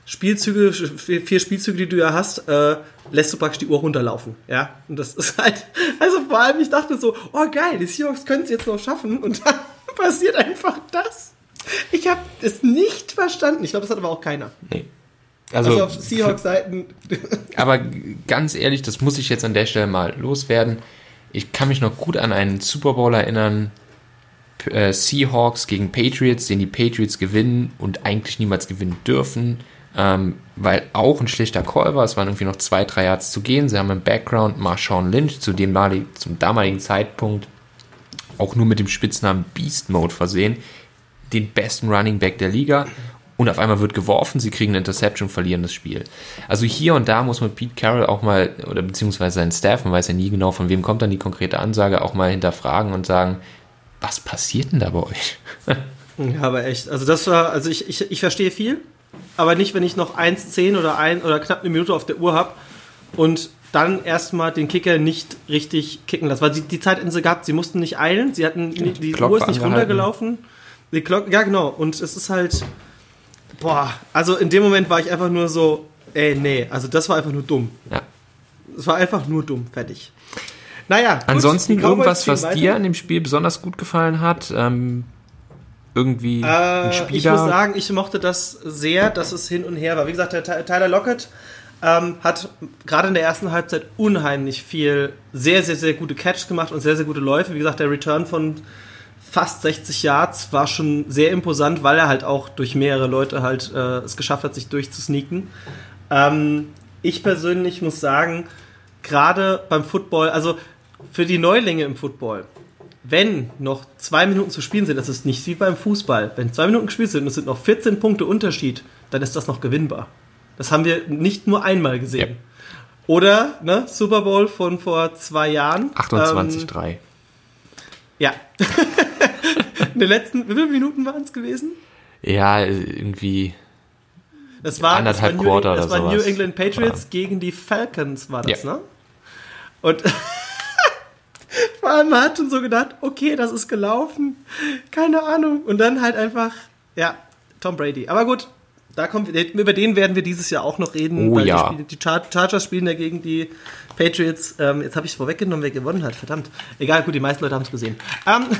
Spielzüge, vier Spielzüge, die du ja hast, äh, lässt du praktisch die Uhr runterlaufen. Ja, und das ist halt, also vor allem, ich dachte so, oh geil, die Seahawks können es jetzt noch schaffen und dann passiert einfach das. Ich habe es nicht verstanden. Ich glaube, das hat aber auch keiner. Nee. Also, Also, auf Seahawks-Seiten. aber ganz ehrlich, das muss ich jetzt an der Stelle mal loswerden. Ich kann mich noch gut an einen Super Bowl erinnern. Äh, Seahawks gegen Patriots, den die Patriots gewinnen und eigentlich niemals gewinnen dürfen, ähm, weil auch ein schlechter Call war. Es waren irgendwie noch zwei, drei Yards zu gehen. Sie haben im Background Marshawn Lynch, zu dem damalig- zum damaligen Zeitpunkt auch nur mit dem Spitznamen Beast Mode versehen, den besten Running Back der Liga. Und auf einmal wird geworfen, sie kriegen eine Interception, verlieren das Spiel. Also hier und da muss man Pete Carroll auch mal, oder beziehungsweise seinen Staff, man weiß ja nie genau, von wem kommt dann die konkrete Ansage, auch mal hinterfragen und sagen, was passiert denn da bei euch? Ja, aber echt. Also das war, also ich, ich, ich verstehe viel, aber nicht, wenn ich noch 1,10 oder ein oder knapp eine Minute auf der Uhr habe und dann erstmal den Kicker nicht richtig kicken lassen. Weil sie die Zeitinsel gehabt, sie mussten nicht eilen, sie hatten die, die Uhr ist nicht runtergelaufen. Die Glock, ja genau. Und es ist halt, boah, also in dem Moment war ich einfach nur so, ey, nee, also das war einfach nur dumm. Ja. Es war einfach nur dumm, fertig. Naja, gut, Ansonsten irgendwas, was weiter. dir an dem Spiel besonders gut gefallen hat? Ähm, irgendwie ein Äh, Spieler? ich muss sagen, ich mochte das sehr, dass es hin und her war. Wie gesagt, der Ty- Tyler Lockett ähm, hat gerade in der ersten Halbzeit unheimlich viel, sehr, sehr, sehr gute Catch gemacht und sehr, sehr gute Läufe. Wie gesagt, der Return von fast 60 Yards war schon sehr imposant, weil er halt auch durch mehrere Leute halt äh, es geschafft hat, sich durchzusneaken. Ähm, ich persönlich muss sagen, gerade beim Football, also für die Neulinge im Football, wenn noch zwei Minuten zu spielen sind, das ist nicht wie beim Fußball. Wenn zwei Minuten gespielt sind und es sind noch 14 Punkte Unterschied, dann ist das noch gewinnbar. Das haben wir nicht nur einmal gesehen. Ja. Oder, ne, Super Bowl von vor zwei Jahren. 28-3. Ähm, ja. In den letzten, wie viele Minuten waren es gewesen? ja, irgendwie. Das war, Anderthalb das war, New, Quarter das oder war New sowas. England Patriots gegen die Falcons, war das, Ja. ne? Und vor allem man hat schon so gedacht, okay, das ist gelaufen. Keine Ahnung. Und dann halt einfach, ja, Tom Brady. Aber gut, da kommt, über den werden wir dieses Jahr auch noch reden. Oh weil ja. Die, die Char Chargers spielen ja gegen die Patriots. Ähm, jetzt habe ich es vorweggenommen, wer gewonnen hat. Verdammt. Egal, gut, die meisten Leute haben es gesehen. Ähm,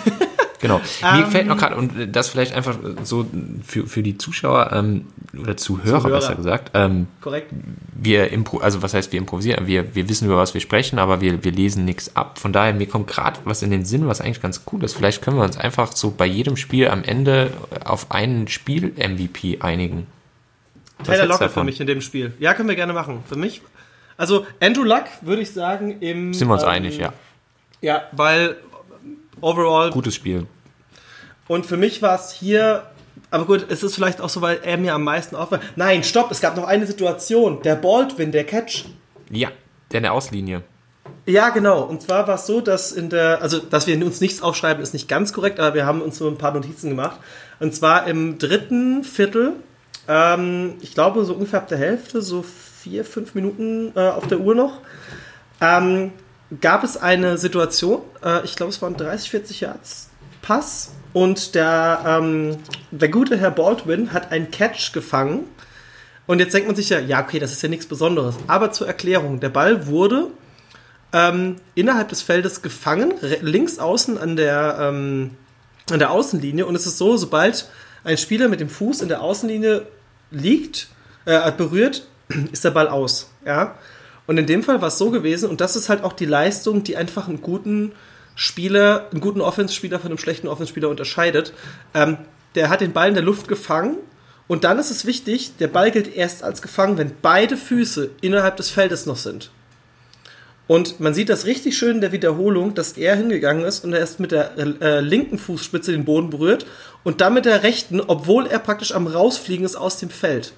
Genau. Mir Ähm, fällt noch gerade, und das vielleicht einfach so für, für die Zuschauer ähm, oder Zuhörer, Zuhörer. besser gesagt, ähm, korrekt. wir impro also was heißt wir improvisieren, wir, wir wissen über was wir sprechen, aber wir, wir lesen nichts ab. Von daher, mir kommt gerade was in den Sinn, was eigentlich ganz cool ist. Vielleicht können wir uns einfach so bei jedem Spiel am Ende auf einen Spiel-MVP einigen. Taylor Lockett für mich in dem Spiel. Ja, können wir gerne machen. Für mich, also Andrew Luck würde ich sagen im. Sind wir uns ähm, einig, ja. Ja, weil overall. Gutes Spiel. Und für mich war es hier. Aber gut, es ist vielleicht auch so, weil er mir am meisten auffällt. Nein, stopp, es gab noch eine Situation. Der Baldwin, der Catch. Ja, der in der Auslinie. Ja, genau. Und zwar war es so, dass in der, also dass wir uns nichts aufschreiben, ist nicht ganz korrekt, aber wir haben uns so ein paar Notizen gemacht. Und zwar im dritten Viertel, ähm, ich glaube so ungefähr ab der Hälfte, so vier, fünf Minuten äh, auf der Uhr noch, ähm, gab es eine Situation, äh, ich glaube es waren 30, 40 Yards Pass und der, ähm, der gute Herr Baldwin hat einen Catch gefangen. Und jetzt denkt man sich ja, ja, okay, das ist ja nichts Besonderes. Aber zur Erklärung, der Ball wurde ähm, innerhalb des Feldes gefangen, links außen an der, ähm, an der Außenlinie. Und es ist so, sobald ein Spieler mit dem Fuß in der Außenlinie liegt, äh, berührt, ist der Ball aus. Ja? Und in dem Fall war es so gewesen, und das ist halt auch die Leistung, die einfach einen guten Spieler, einen guten Offenspieler von einem schlechten Offenspieler unterscheidet. Ähm, der hat den Ball in der Luft gefangen. Und dann ist es wichtig, der Ball gilt erst als gefangen, wenn beide Füße innerhalb des Feldes noch sind. Und man sieht das richtig schön in der Wiederholung, dass er hingegangen ist und er ist mit der äh, linken Fußspitze den Boden berührt und dann mit der rechten, obwohl er praktisch am Rausfliegen ist aus dem Feld.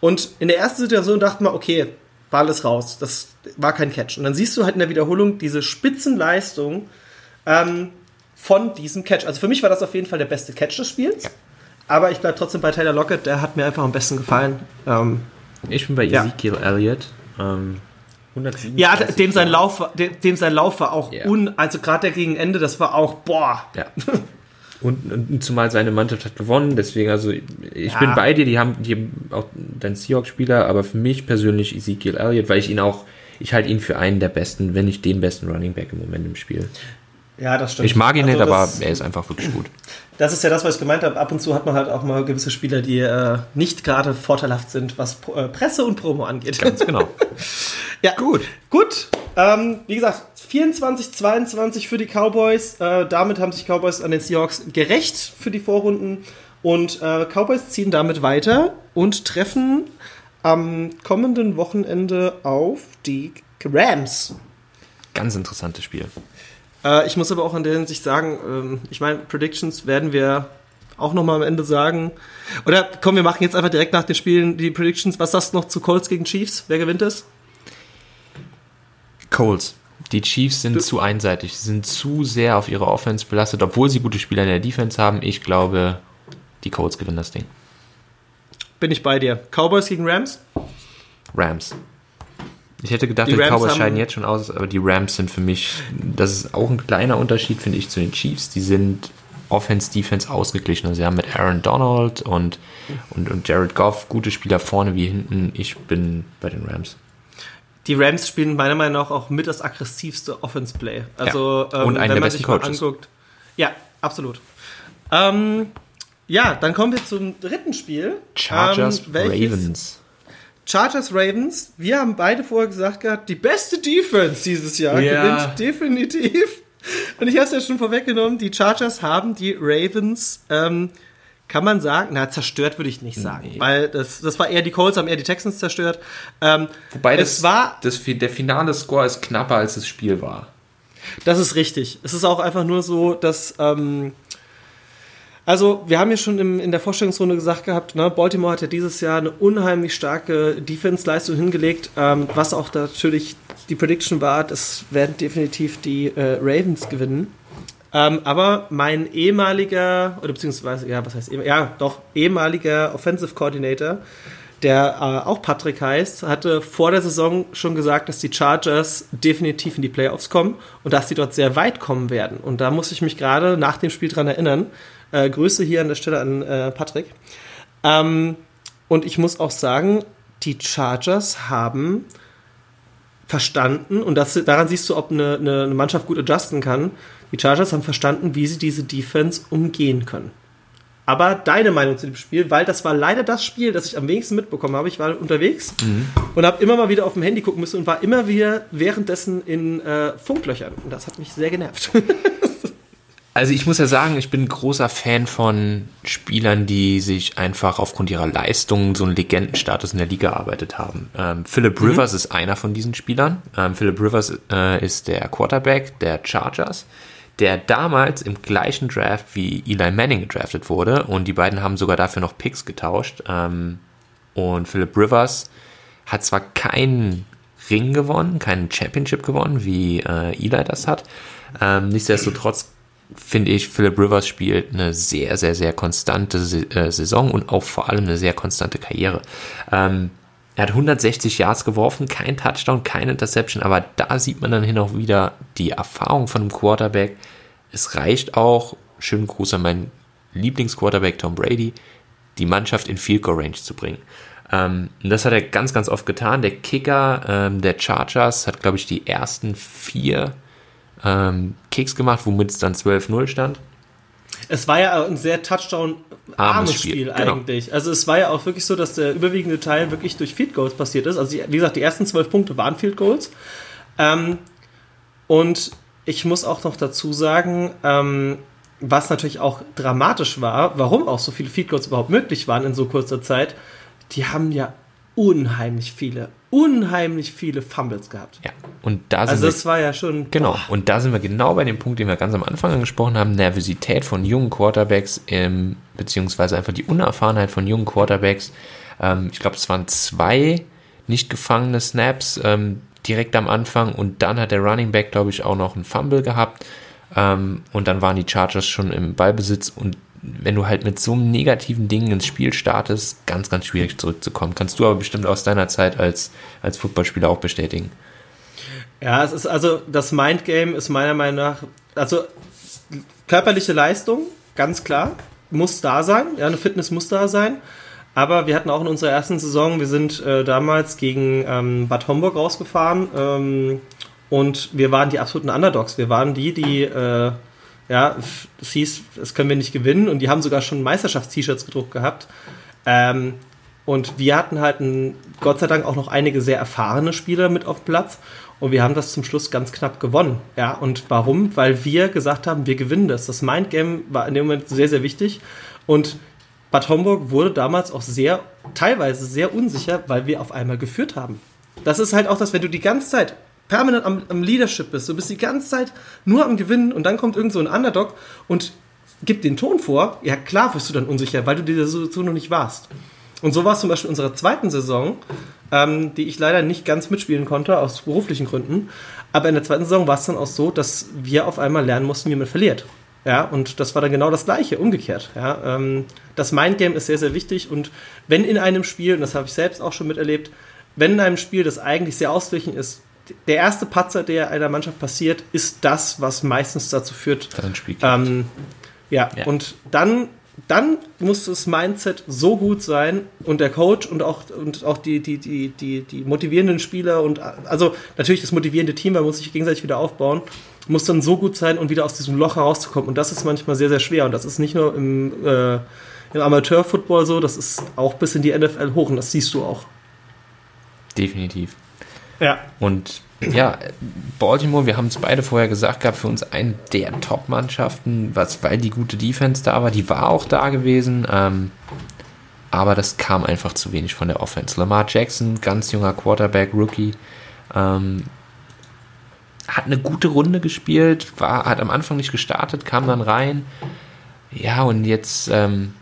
Und in der ersten Situation dachte man, okay, Ball ist raus, das war kein Catch. Und dann siehst du halt in der Wiederholung diese Spitzenleistung ähm, von diesem Catch. Also für mich war das auf jeden Fall der beste Catch des Spiels. Aber ich bleibe trotzdem bei Taylor Lockett, der hat mir einfach am besten gefallen. Ähm, Ich bin bei Ja. Ezekiel Elliott. Ähm, 137 Ja, dem sein Lauf, war- dem, dem sein Lauf war auch Ja. un, also gerade der gegen Ende, das war auch boah. Ja. Und, und zumal seine Mannschaft hat gewonnen, deswegen, also ich Ja. bin bei dir, die haben, die haben auch deinen Seahawks-Spieler, aber für mich persönlich Ezekiel Elliott, weil ich ihn auch, ich halte ihn für einen der besten, wenn nicht den besten Running Back im Moment im Spiel. Ja, das stimmt. Ich mag ihn Also nicht, aber er ist einfach wirklich gut. Das ist ja das, was ich gemeint habe. Ab und zu hat man halt auch mal gewisse Spieler, die äh, nicht gerade vorteilhaft sind, was äh, Presse und Promo angeht. Ganz genau. ja, Gut. Gut. Ähm, wie gesagt, 24, 22 für die Cowboys. Äh, damit haben sich Cowboys an den Seahawks gerecht für die Vorrunden. Und äh, Cowboys ziehen damit weiter und treffen am kommenden Wochenende auf die Rams. Ganz interessantes Spiel. Äh, ich muss aber auch in der Hinsicht sagen, ähm, ich meine, Predictions werden wir auch nochmal am Ende sagen. Oder komm, wir machen jetzt einfach direkt nach den Spielen die Predictions. Was sagst du noch zu Colts gegen Chiefs? Wer gewinnt es? Coles. Die Chiefs sind Du- zu einseitig, sind zu sehr auf ihre Offense belastet, obwohl sie gute Spieler in der Defense haben. Ich glaube, die Colts gewinnen das Ding. Bin ich bei dir. Cowboys gegen Rams? Rams. Ich hätte gedacht, Die die, Cowboys scheiden jetzt schon aus, aber die Rams sind für mich, das ist auch ein kleiner Unterschied, finde ich, zu den Chiefs. Die sind Offense, Defense ausgeglichen. Also sie haben mit Aaron Donald und, und, und Jared Goff gute Spieler vorne wie hinten. Ich bin bei den Rams. Die Rams spielen meiner Meinung nach auch mit das aggressivste Offense-Play. Also, Ja. Und einen wenn der man sich mal Coaches. anguckt. Ja, absolut. Ähm, ja, dann kommen wir zum dritten Spiel. Chargers, Ähm, Ravens. Chargers Ravens. Wir haben beide vorher gesagt gehabt, die beste Defense dieses Jahr Ja. gewinnt definitiv. Und ich habe es ja schon vorweggenommen, die Chargers haben die Ravens, ähm, kann man sagen, na, zerstört würde ich nicht sagen, Nee. weil das, das war eher die Colts, haben eher die Texans zerstört. Ähm, Wobei es das, war, das, der finale Score ist knapper, als das Spiel war. das ist richtig. Es ist auch einfach nur so, dass, ähm, also wir haben ja schon im, in der Vorstellungsrunde gesagt gehabt, ne, Baltimore hat ja dieses Jahr eine unheimlich starke Defense-Leistung hingelegt, ähm, was auch natürlich die Prediction war, das werden definitiv die äh, Ravens gewinnen. Ähm, aber mein ehemaliger, oder beziehungsweise, ja, was heißt, ehem- ja, doch, ehemaliger Offensive Coordinator, der äh, auch Patrick heißt, hatte vor der Saison schon gesagt, dass die Chargers definitiv in die Playoffs kommen und dass sie dort sehr weit kommen werden. Und da muss ich mich gerade nach dem Spiel dran erinnern. Äh, Grüße hier an der Stelle an äh, Patrick. Ähm, und ich muss auch sagen, die Chargers haben verstanden, und das, daran siehst du, ob eine, eine, Mannschaft gut adjusten kann, die Chargers haben verstanden, wie sie diese Defense umgehen können. Aber deine Meinung zu dem Spiel, weil das war leider das Spiel, das ich am wenigsten mitbekommen habe. Ich war unterwegs und habe immer mal wieder auf dem Handy gucken müssen und war immer wieder währenddessen in äh, Funklöchern. Und das hat mich sehr genervt. Also ich muss ja sagen, ich bin ein großer Fan von Spielern, die sich einfach aufgrund ihrer Leistungen so einen Legendenstatus in der Liga erarbeitet haben. Ähm, Philip Rivers ist einer von diesen Spielern. Ähm, Philip Rivers äh, ist der Quarterback der Chargers, der damals im gleichen Draft wie Eli Manning gedraftet wurde und die beiden haben sogar dafür noch Picks getauscht. Ähm, und Philip Rivers hat zwar keinen Ring gewonnen, keinen Championship gewonnen, wie äh, Eli das hat. Ähm, nichtsdestotrotz finde ich, Philip Rivers spielt eine sehr, sehr, sehr konstante äh, Saison und auch vor allem eine sehr konstante Karriere. Ähm, er hat 160 Yards geworfen, kein Touchdown, keine Interception, aber da sieht man dann hin auch wieder die Erfahrung von einem Quarterback. Es reicht auch, schönen Gruß an meinen Lieblingsquarterback Tom Brady, die Mannschaft in Field Goal Range zu bringen. Ähm, das hat er ganz, ganz oft getan. Der Kicker ähm, der Chargers hat, glaube ich, die ersten vier ähm, Kicks gemacht, womit es dann 12-0 stand. Es war ja ein sehr Touchdown-armes Spiel, Spiel, genau. eigentlich. Also es war ja auch wirklich so, dass der überwiegende Teil wirklich durch Field Goals passiert ist. Also die, wie gesagt, die ersten zwölf Punkte waren Field Goals. Ähm, und ich muss auch noch dazu sagen, ähm, was natürlich auch dramatisch war, warum auch so viele Field Goals überhaupt möglich waren in so kurzer Zeit, die haben ja unheimlich viele, unheimlich viele Fumbles gehabt. Ja. Und da sind Also wir es war ja schon... Genau, boah. und da sind wir genau bei dem Punkt, den wir ganz am Anfang angesprochen haben, Nervosität von jungen Quarterbacks, ähm, beziehungsweise einfach die Unerfahrenheit von jungen Quarterbacks. Ähm, ich glaube, es waren zwei nicht gefangene Snaps ähm, direkt am Anfang und dann hat der Running Back, glaube ich, auch noch einen Fumble gehabt ähm, und dann waren die Chargers schon im Ballbesitz und wenn du halt mit so einem negativen Ding ins Spiel startest, ganz, ganz schwierig zurückzukommen. Kannst du aber bestimmt aus deiner Zeit als, als Footballspieler auch bestätigen. Ja, es ist also das Mindgame ist meiner Meinung nach, also körperliche Leistung, ganz klar, muss da sein. Ja, eine Fitness muss da sein. Aber wir hatten auch in unserer ersten Saison, wir sind äh, damals gegen ähm, Bad Homburg rausgefahren ähm, und wir waren die absoluten Underdogs. Wir waren die, die, äh, ja, es hieß, das können wir nicht gewinnen und die haben sogar schon Meisterschafts-T-Shirts gedruckt gehabt. Ähm, und wir hatten halt ein, Gott sei Dank auch noch einige sehr erfahrene Spieler mit auf Platz. Und wir haben das zum Schluss ganz knapp gewonnen. Ja, und warum? Weil wir gesagt haben, wir gewinnen das. Das Mindgame war in dem Moment sehr, sehr wichtig. Und Bad Homburg wurde damals auch sehr, teilweise sehr unsicher, weil wir auf einmal geführt haben. Das ist halt auch das, wenn du die ganze Zeit permanent am, am Leadership bist, du bist die ganze Zeit nur am Gewinnen und dann kommt irgend so ein Underdog und gibt den Ton vor, ja klar wirst du dann unsicher, weil du so, so noch nicht warst. Und so war es zum Beispiel in unserer zweiten Saison, ähm, die ich leider nicht ganz mitspielen konnte, aus beruflichen Gründen. Aber in der zweiten Saison war es dann auch so, dass wir auf einmal lernen mussten, wie man verliert. Ja, und das war dann genau das Gleiche, umgekehrt. Ja, ähm, das Mindgame ist sehr, sehr wichtig und wenn in einem Spiel, und das habe ich selbst auch schon miterlebt, wenn in einem Spiel, das eigentlich sehr ausgeglichen ist, der erste Patzer, der einer Mannschaft passiert, ist das, was meistens dazu führt. Ähm, ja, ja, und dann dann muss das Mindset so gut sein und der Coach und auch, und auch die, die, die, die, die motivierenden Spieler und also natürlich das motivierende Team, man muss sich gegenseitig wieder aufbauen, muss dann so gut sein und wieder aus diesem Loch herauszukommen. Und das ist manchmal sehr, sehr schwer. Und das ist nicht nur im, äh, im Amateurfootball so, das ist auch bis in die NFL hoch und das siehst du auch. Definitiv. Ja. Und ja, Baltimore, wir haben es beide vorher gesagt gehabt, für uns eine der Top-Mannschaften, weil die gute Defense da war. Die war auch da gewesen. Ähm, aber das kam einfach zu wenig von der Offense. Lamar Jackson, ganz junger Quarterback, Rookie, ähm, hat eine gute Runde gespielt, war, hat am Anfang nicht gestartet, kam dann rein. Ja, und jetzt, ähm,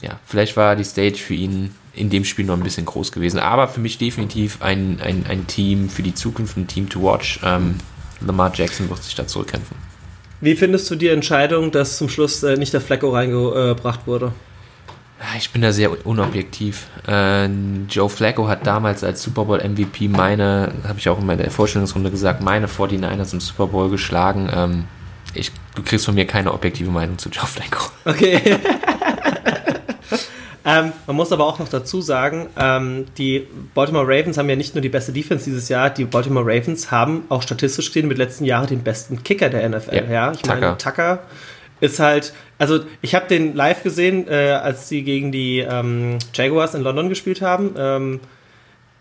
ja, vielleicht war die Stage für ihn in dem Spiel noch ein bisschen groß gewesen. Aber für mich definitiv ein, ein, ein Team für die Zukunft, ein Team to watch. Ähm, Lamar Jackson wird sich da zurückkämpfen. Wie findest du die Entscheidung, dass zum Schluss äh, nicht der Flecko reingebracht wurde? Ich bin da sehr unobjektiv. Äh, Joe Flacco hat damals als Super Bowl MVP meine, habe ich auch in meiner Vorstellungsrunde gesagt, meine 49ers im Super Bowl geschlagen. Ähm, ich, du kriegst von mir keine objektive Meinung zu Joe Flacco. Okay. Ähm, man muss aber auch noch dazu sagen, ähm, die Baltimore Ravens haben ja nicht nur die beste Defense dieses Jahr, die Baltimore Ravens haben auch statistisch gesehen mit letzten Jahren den besten Kicker der NFL. Ja, ja? ich Tucker. meine, Tucker ist halt, also ich habe den live gesehen, äh, als sie gegen die ähm, Jaguars in London gespielt haben. Ähm,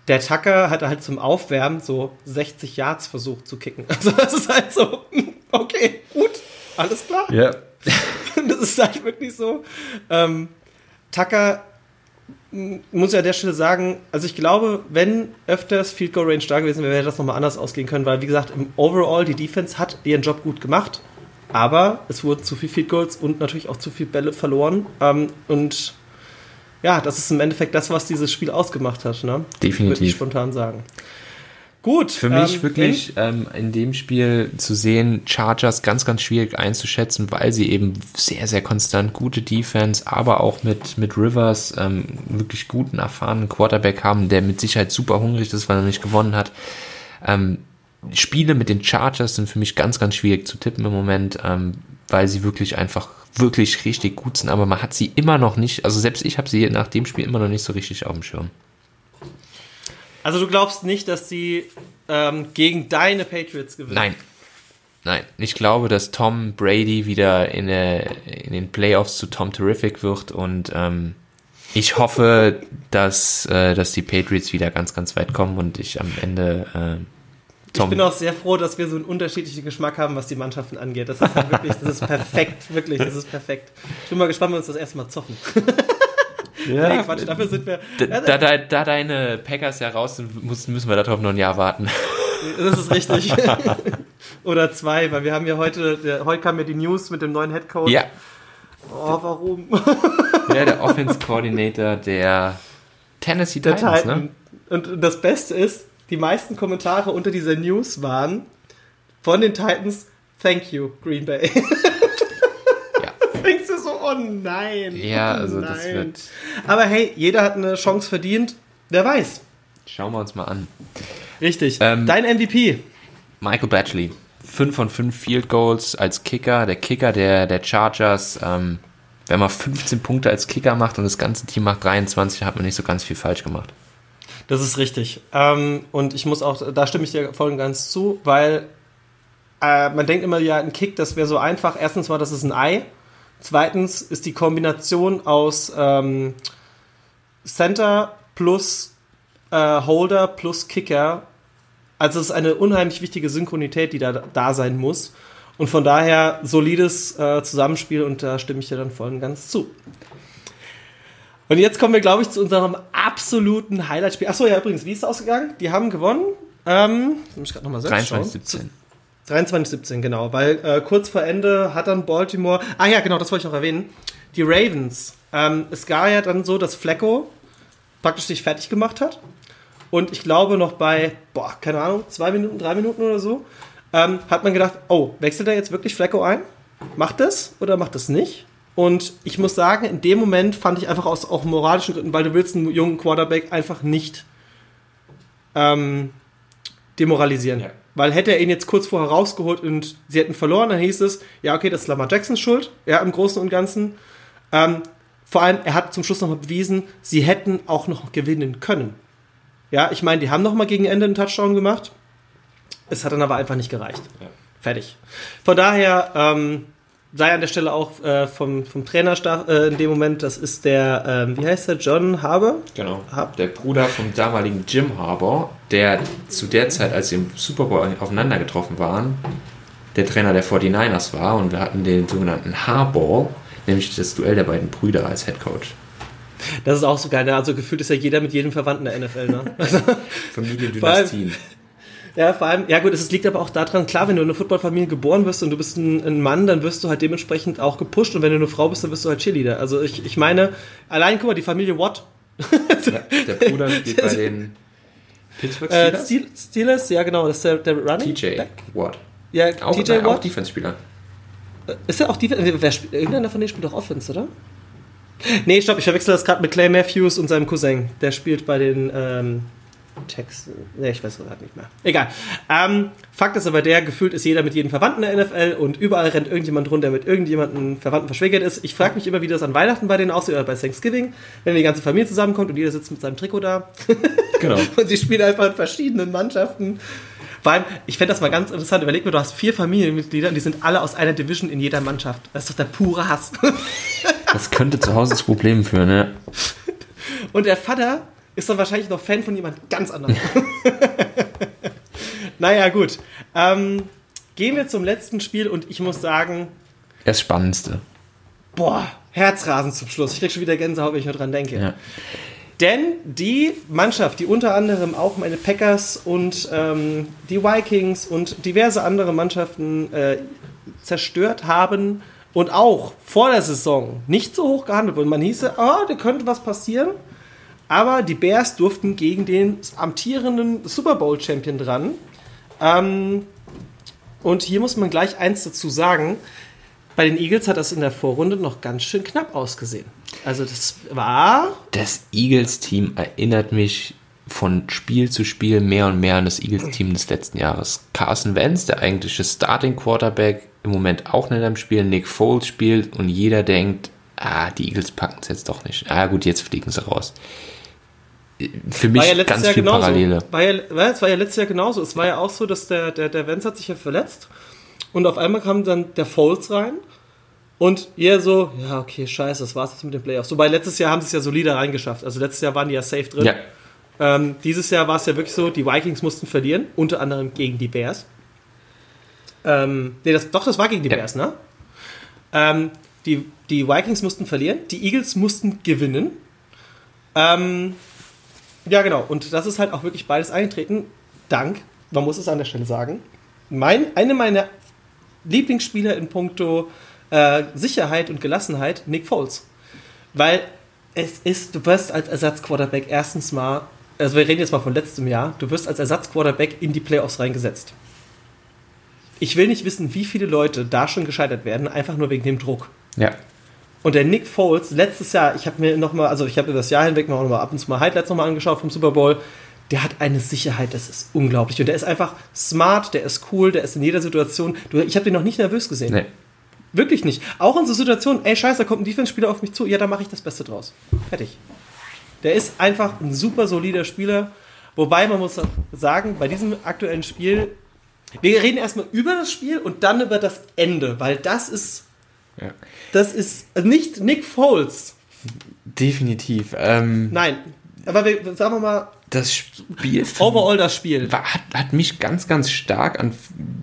der Tucker hat halt zum Aufwärmen so 60 Yards versucht zu kicken. Also das ist halt so, okay, gut, alles klar. Ja. Das ist halt wirklich so. Ähm, Tucker muss ich an der Stelle sagen, also ich glaube, wenn öfters Field Goal Range da gewesen wäre, wäre das nochmal anders ausgehen können, weil wie gesagt, im Overall die Defense hat ihren Job gut gemacht, aber es wurden zu viele Field Goals und natürlich auch zu viele Bälle verloren. Ähm, und ja, das ist im Endeffekt das, was dieses Spiel ausgemacht hat. Ne? Definitiv. Würde ich spontan sagen. Gut. Für mich ähm, wirklich ähm, in dem Spiel zu sehen, Chargers ganz, ganz schwierig einzuschätzen, weil sie eben sehr, sehr konstant gute Defense, aber auch mit, mit Rivers ähm, wirklich guten, erfahrenen Quarterback haben, der mit Sicherheit super hungrig ist, weil er nicht gewonnen hat. Ähm, Spiele mit den Chargers sind für mich ganz, ganz schwierig zu tippen im Moment, ähm, weil sie wirklich einfach wirklich richtig gut sind, aber man hat sie immer noch nicht, also selbst ich habe sie nach dem Spiel immer noch nicht so richtig auf dem Schirm. Also du glaubst nicht, dass sie ähm, gegen deine Patriots gewinnen? Nein. Nein, ich glaube, dass Tom Brady wieder in, der, in den Playoffs zu Tom Terrific wird und ähm, ich hoffe, dass, äh, dass die Patriots wieder ganz, ganz weit kommen und ich am Ende äh, Tom. Ich bin auch sehr froh, dass wir so einen unterschiedlichen Geschmack haben, was die Mannschaften angeht. Das ist halt wirklich, das ist perfekt, wirklich, das ist perfekt. Ich bin mal gespannt, wenn wir uns das erste Mal zoffen. Ja. Nee, Quatsch, dafür sind wir. Da, da, da, da deine Packers ja raus sind, müssen, müssen wir darauf noch ein Jahr warten. Das ist richtig. Oder zwei, weil wir haben ja heute, der, heute kam ja die News mit dem neuen Headcoach. Ja. Oh, warum? Ja, der Offense Coordinator der Tennessee der Titans, Titan. ne? Und das Beste ist, die meisten Kommentare unter dieser News waren von den Titans, thank you, Green Bay oh nein. Ja, oh also nein. das wird. Aber hey, jeder hat eine Chance verdient. Wer weiß. Schauen wir uns mal an. Richtig. Ähm, Dein MVP. Michael Batchley. 5 von 5 Field Goals als Kicker. Der Kicker der, der Chargers. Ähm, wenn man 15 Punkte als Kicker macht und das ganze Team macht 23, hat man nicht so ganz viel falsch gemacht. Das ist richtig. Ähm, und ich muss auch, da stimme ich dir voll und ganz zu, weil äh, man denkt immer, ja, ein Kick, das wäre so einfach. Erstens mal, das ist ein Ei. Zweitens ist die Kombination aus ähm, Center plus äh, Holder plus Kicker. Also es ist eine unheimlich wichtige Synchronität, die da, da sein muss. Und von daher solides äh, Zusammenspiel und da stimme ich dir dann voll und ganz zu. Und jetzt kommen wir, glaube ich, zu unserem absoluten Highlight-Spiel. Achso, ja, übrigens, wie ist es ausgegangen? Die haben gewonnen. Ähm, muss ich gerade nochmal selbst 23, schauen. 23-17, genau. Weil äh, kurz vor Ende hat dann Baltimore. Ah ja, genau, das wollte ich noch erwähnen. Die Ravens. Ähm, es war ja dann so, dass Flecko praktisch sich fertig gemacht hat. Und ich glaube noch bei, boah, keine Ahnung, zwei Minuten, drei Minuten oder so, ähm, hat man gedacht, oh, wechselt er jetzt wirklich Flecko ein? Macht das oder macht das nicht? Und ich muss sagen, in dem Moment fand ich einfach aus auch moralischen Gründen, weil du willst einen jungen Quarterback einfach nicht ähm, demoralisieren. Ja. Weil hätte er ihn jetzt kurz vorher rausgeholt und sie hätten verloren, dann hieß es, ja, okay, das ist Lamar Jacksons Schuld, ja, im Großen und Ganzen. Ähm, vor allem, er hat zum Schluss nochmal bewiesen, sie hätten auch noch gewinnen können. Ja, ich meine, die haben nochmal gegen Ende einen Touchdown gemacht. Es hat dann aber einfach nicht gereicht. Ja. Fertig. Von daher ähm, sei an der Stelle auch äh, vom, vom Trainerstab äh, in dem Moment, das ist der, ähm, wie heißt der, John Harbour? Genau. Hab- Der Bruder vom damaligen Jim Harbour, der zu der Zeit, als sie im Super Bowl aufeinander getroffen waren, der Trainer der 49ers war und wir hatten den sogenannten Harbour, nämlich das Duell der beiden Brüder als Head Coach. Das ist auch so geil, ne? also gefühlt ist ja jeder mit jedem Verwandten der NFL, ne? Also, Familiendynastien. Ja, vor allem, ja gut, es liegt aber auch daran, klar, wenn du in einer Footballfamilie geboren wirst und du bist ein, ein Mann, dann wirst du halt dementsprechend auch gepusht und wenn du eine Frau bist, dann wirst du halt Cheerleader. Also ich, ich meine, allein guck mal, die Familie Watt, Ja, der Bruder spielt bei den Pittsburgh äh, Steelers. Steel- Steelers, ja genau, das ist der, der Running TJ Back. Watt. Ja, Auch, TJ nein, auch Watt. Defense-Spieler. Ist er auch wer spielt, irgendeiner von denen spielt doch Offense, oder? Nee, stopp, ich verwechsel das gerade mit Clay Matthews und seinem Cousin. Der spielt bei den ähm, Tex. Nee, ich weiß gerade nicht mehr. Egal. Ähm, Fakt ist aber der, gefühlt ist jeder mit jedem Verwandten in der NFL und überall rennt irgendjemand rum, der mit irgendjemandem Verwandten verschwägert ist. Ich frage mich immer, wie das an Weihnachten bei denen aussieht oder bei Thanksgiving, wenn die ganze Familie zusammenkommt und jeder sitzt mit seinem Trikot da. Genau. Und sie spielen einfach in verschiedenen Mannschaften. Vor allem, ich fände das mal ganz interessant. Überleg mir, du hast vier Familienmitglieder und die sind alle aus einer Division in jeder Mannschaft. Das ist doch der pure Hass. Das könnte zu Hause zu Problemen führen, ne? Und der Vater ist dann wahrscheinlich noch Fan von jemand ganz anderem. naja, gut. Ähm, gehen wir zum letzten Spiel und ich muss sagen, Das Spannendste. boah, Herzrasen zum Schluss. Ich krieg schon wieder Gänsehaut, wenn ich nur dran denke. Ja. Denn die Mannschaft, die unter anderem auch meine Packers und ähm, die Vikings und diverse andere Mannschaften äh, zerstört haben und auch vor der Saison nicht so hoch gehandelt wurden. Man hieße, ah, da könnte was passieren. Aber die Bears durften gegen den amtierenden Super Bowl Champion dran. Ähm, und hier muss man gleich eins dazu sagen. Bei den Eagles hat das in der Vorrunde noch ganz schön knapp ausgesehen. Also das war Das Eagles-Team erinnert mich von Spiel zu Spiel mehr und mehr an das Eagles-Team des letzten Jahres. Carson Wentz, der eigentliche Starting-Quarterback, im Moment auch nicht am Spiel. Nick Foles spielt und jeder denkt, ah, die Eagles packen es jetzt doch nicht. Ah, gut, jetzt fliegen sie raus. Für mich war ja letztes ganz Jahr viel genauso. Parallele. War ja, war, es war ja letztes Jahr genauso. Es war ja auch so, dass der, der, der Vance hat sich ja verletzt und auf einmal kam dann der Foles rein und ihr so, ja, okay, scheiße, das war's jetzt mit den Playoffs. Wobei letztes Jahr haben sie es ja solider reingeschafft. Also letztes Jahr waren die ja safe drin. Ja, Ähm, dieses Jahr war es ja wirklich so, die Vikings mussten verlieren, unter anderem gegen die Bears. Ähm, nee, das, doch, das war gegen die Ja. Bears, ne? Ähm, die, die Vikings mussten verlieren, die Eagles mussten gewinnen. Ähm, ja, genau. Und das ist halt auch wirklich beides eingetreten. Dank, man muss es an der Stelle sagen, mein, eine meiner Lieblingsspieler in puncto äh, Sicherheit und Gelassenheit, Nick Foles. Weil es ist, du wirst als Ersatzquarterback erstens mal, also wir reden jetzt mal von letztem Jahr, du wirst als Ersatzquarterback in die Playoffs reingesetzt. Ich will nicht wissen, wie viele Leute da schon gescheitert werden, einfach nur wegen dem Druck. ja. Und der Nick Foles, letztes Jahr, ich habe mir nochmal, also ich habe mir das Jahr hinweg noch mal ab und zu mal Highlights nochmal angeschaut vom Super Bowl, der hat eine Sicherheit, das ist unglaublich. Und der ist einfach smart, der ist cool, der ist in jeder Situation. Du, ich habe den noch nicht nervös gesehen. Nee. Wirklich nicht. Auch in so Situationen, ey, scheiße, da kommt ein Defense-Spieler auf mich zu, ja, da mache ich das Beste draus. Fertig. Der ist einfach ein super solider Spieler. Wobei man muss sagen, bei diesem aktuellen Spiel, wir reden erstmal über das Spiel und dann über das Ende, weil das ist, Ja. das ist also nicht Nick Foles. Definitiv. Ähm, Nein, aber wir, sagen wir mal, das Spiel overall das Spiel. war, hat, hat mich ganz, ganz stark an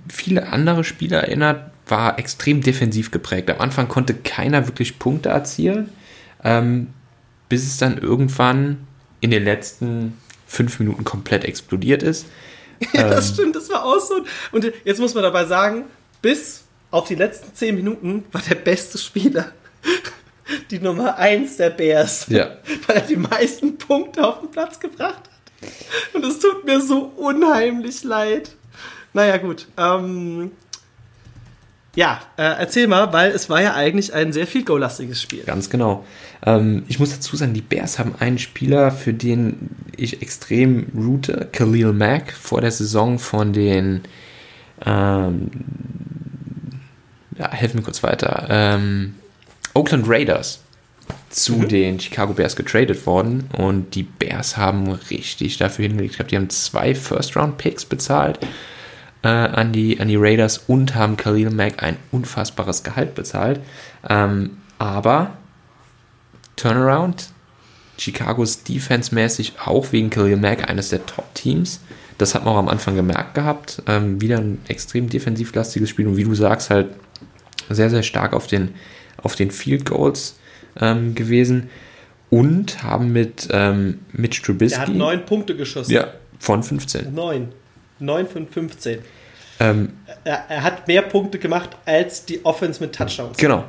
viele andere Spiele erinnert, war extrem defensiv geprägt. Am Anfang konnte keiner wirklich Punkte erzielen, ähm, bis es dann irgendwann in den letzten fünf Minuten komplett explodiert ist. Ja, das Ähm. stimmt, das war auch so. Und jetzt muss man dabei sagen, bis auf die letzten zehn Minuten war der beste Spieler die Nummer 1 der Bears. Ja. Weil er die meisten Punkte auf den Platz gebracht hat. Und es tut mir so unheimlich leid. Naja, gut. Ähm, ja, äh, erzähl mal, weil es war ja eigentlich ein sehr viel Goal-lastiges Spiel. Ganz genau. Ähm, ich muss dazu sagen, die Bears haben einen Spieler, für den ich extrem route, Khalil Mack, vor der Saison von den, ähm, ja, helfen mir kurz weiter, ähm, Oakland Raiders zu den Chicago Bears getradet worden und die Bears haben richtig dafür hingelegt. Ich glaube, die haben zwei First-Round-Picks bezahlt äh, an, die, an die Raiders und haben Khalil Mack ein unfassbares Gehalt bezahlt. Ähm, aber Turnaround, Chicagos defense-mäßig auch wegen Khalil Mack eines der Top-Teams. Das hat man auch am Anfang gemerkt gehabt. Ähm, wieder ein extrem defensivlastiges Spiel und wie du sagst, halt sehr, sehr stark auf den, auf den Field Goals ähm, gewesen und haben mit ähm, Mitch Trubisky Er hat neun Punkte geschossen. ja, von 15. Neun. Neun von 15. Ähm, Er, er hat mehr Punkte gemacht als die Offense mit Touchdowns. genau.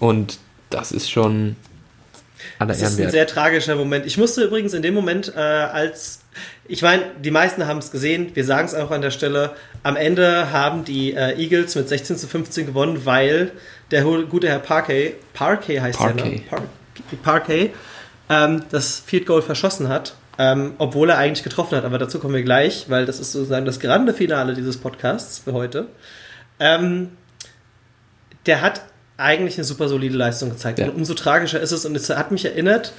Und das ist schon Das ist ein sehr tragischer Moment. Ich musste übrigens in dem Moment, äh, als ich meine, die meisten haben es gesehen, wir sagen es auch an der Stelle, am Ende haben die äh, Eagles mit 16 zu 15 gewonnen, weil der gute Herr Parkey, Parkey heißt der, ne? Parkey. Par Parkey, ähm, das Field Goal verschossen hat, ähm, obwohl er eigentlich getroffen hat, aber dazu kommen wir gleich, weil das ist sozusagen das grande Finale dieses Podcasts für heute. Ähm, der hat eigentlich eine super solide Leistung gezeigt. Ja. Und umso tragischer ist es, und es hat mich erinnert,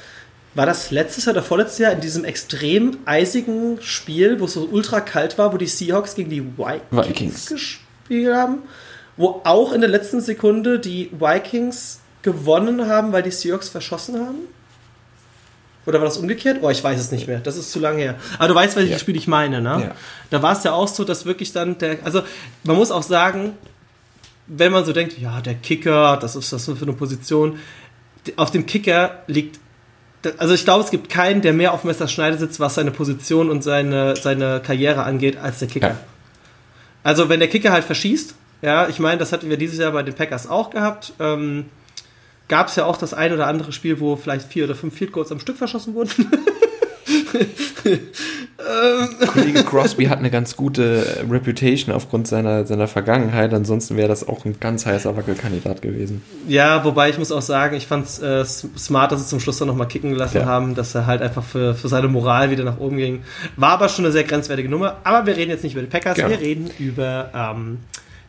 war das letztes Jahr oder vorletztes Jahr in diesem extrem eisigen Spiel, wo es so ultra kalt war, wo die Seahawks gegen die Vikings, Vikings. gespielt haben, wo auch in der letzten Sekunde die Vikings gewonnen haben, weil die Seahawks verschossen haben? Oder war das umgekehrt? Oh, ich weiß es nicht mehr. Das ist zu lange her. Aber du weißt, welches Ja. Spiel ich meine, ne? Ja. Da war es ja auch so, dass wirklich dann der. Also, man muss auch sagen, wenn man so denkt, ja, der Kicker, das ist das für eine Position. Auf dem Kicker liegt. Also ich glaube, es gibt keinen, der mehr auf Messerschneide sitzt, was seine Position und seine, seine Karriere angeht, als der Kicker. Ja. Also wenn der Kicker halt verschießt, ja, ich meine, das hatten wir dieses Jahr bei den Packers auch gehabt. Ähm, Gab es ja auch das ein oder andere Spiel, wo vielleicht vier oder fünf Field Goals am Stück verschossen wurden. Kollege Crosby hat eine ganz gute Reputation aufgrund seiner, seiner Vergangenheit. Ansonsten wäre das auch ein ganz heißer Wackelkandidat gewesen. Ja, wobei ich muss auch sagen, ich fand es äh, smart, dass sie zum Schluss dann nochmal kicken gelassen Ja. haben, dass er halt einfach für, für seine Moral wieder nach oben ging. War aber schon eine sehr grenzwertige Nummer. Aber wir reden jetzt nicht über die Packers, Gerne. wir reden über ähm,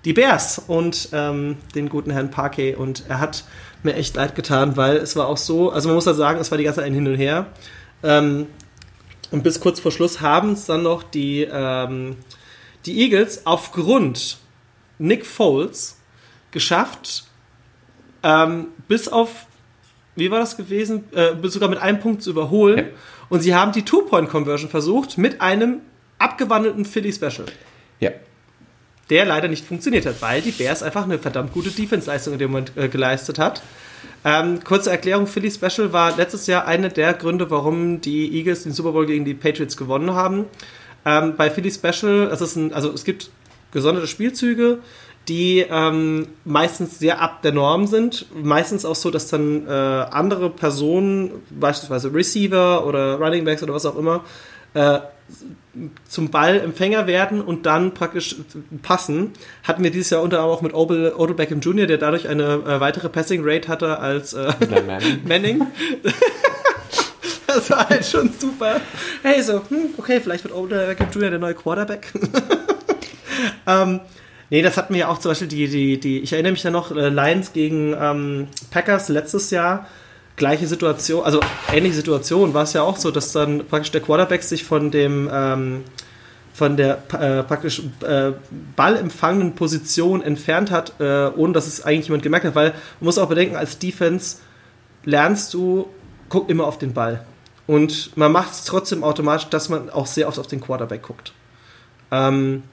die Bears und ähm, den guten Herrn Parkey. Und er hat mir echt leid getan, weil es war auch so, also man muss ja sagen, es war die ganze Zeit ein Hin und Her. Ähm, und bis kurz vor Schluss haben es dann noch die, ähm, die Eagles aufgrund Nick Foles geschafft, ähm, bis auf, wie war das gewesen, äh, sogar mit einem Punkt zu überholen. Ja. Und sie haben die Two-Point-Conversion versucht mit einem abgewandelten Philly-Special, Ja. der leider nicht funktioniert hat, weil die Bears einfach eine verdammt gute Defense-Leistung in dem Moment äh, geleistet hat. Ähm, kurze Erklärung, Philly Special war letztes Jahr einer der Gründe, warum die Eagles den Super Bowl gegen die Patriots gewonnen haben. Ähm, bei Philly Special, es ist ein, also es gibt gesonderte Spielzüge, die ähm, meistens sehr ab der Norm sind. Meistens auch so, dass dann äh, andere Personen, beispielsweise Receiver oder Running Backs oder was auch immer, äh, zum Ballempfänger werden und dann praktisch passen. Hatten wir dieses Jahr unter anderem auch mit Odell, Odell Beckham Jr., der dadurch eine äh, weitere Passing Rate hatte als äh, Manning. das war halt schon super. Hey, so, hm, okay, vielleicht wird Odell Beckham Jr. der neue Quarterback. ähm, nee, das hatten wir ja auch zum Beispiel die, die, die ich erinnere mich da noch, äh, Lions gegen ähm, Packers letztes Jahr. Gleiche Situation, also ähnliche Situation war es ja auch so, dass dann praktisch der Quarterback sich von dem ähm, von der äh, praktisch äh, ballempfangenen Position entfernt hat, äh, ohne dass es eigentlich jemand gemerkt hat, weil man muss auch bedenken, als Defense lernst du, guck immer auf den Ball. Und man macht es trotzdem automatisch, dass man auch sehr oft auf den Quarterback guckt. Ähm,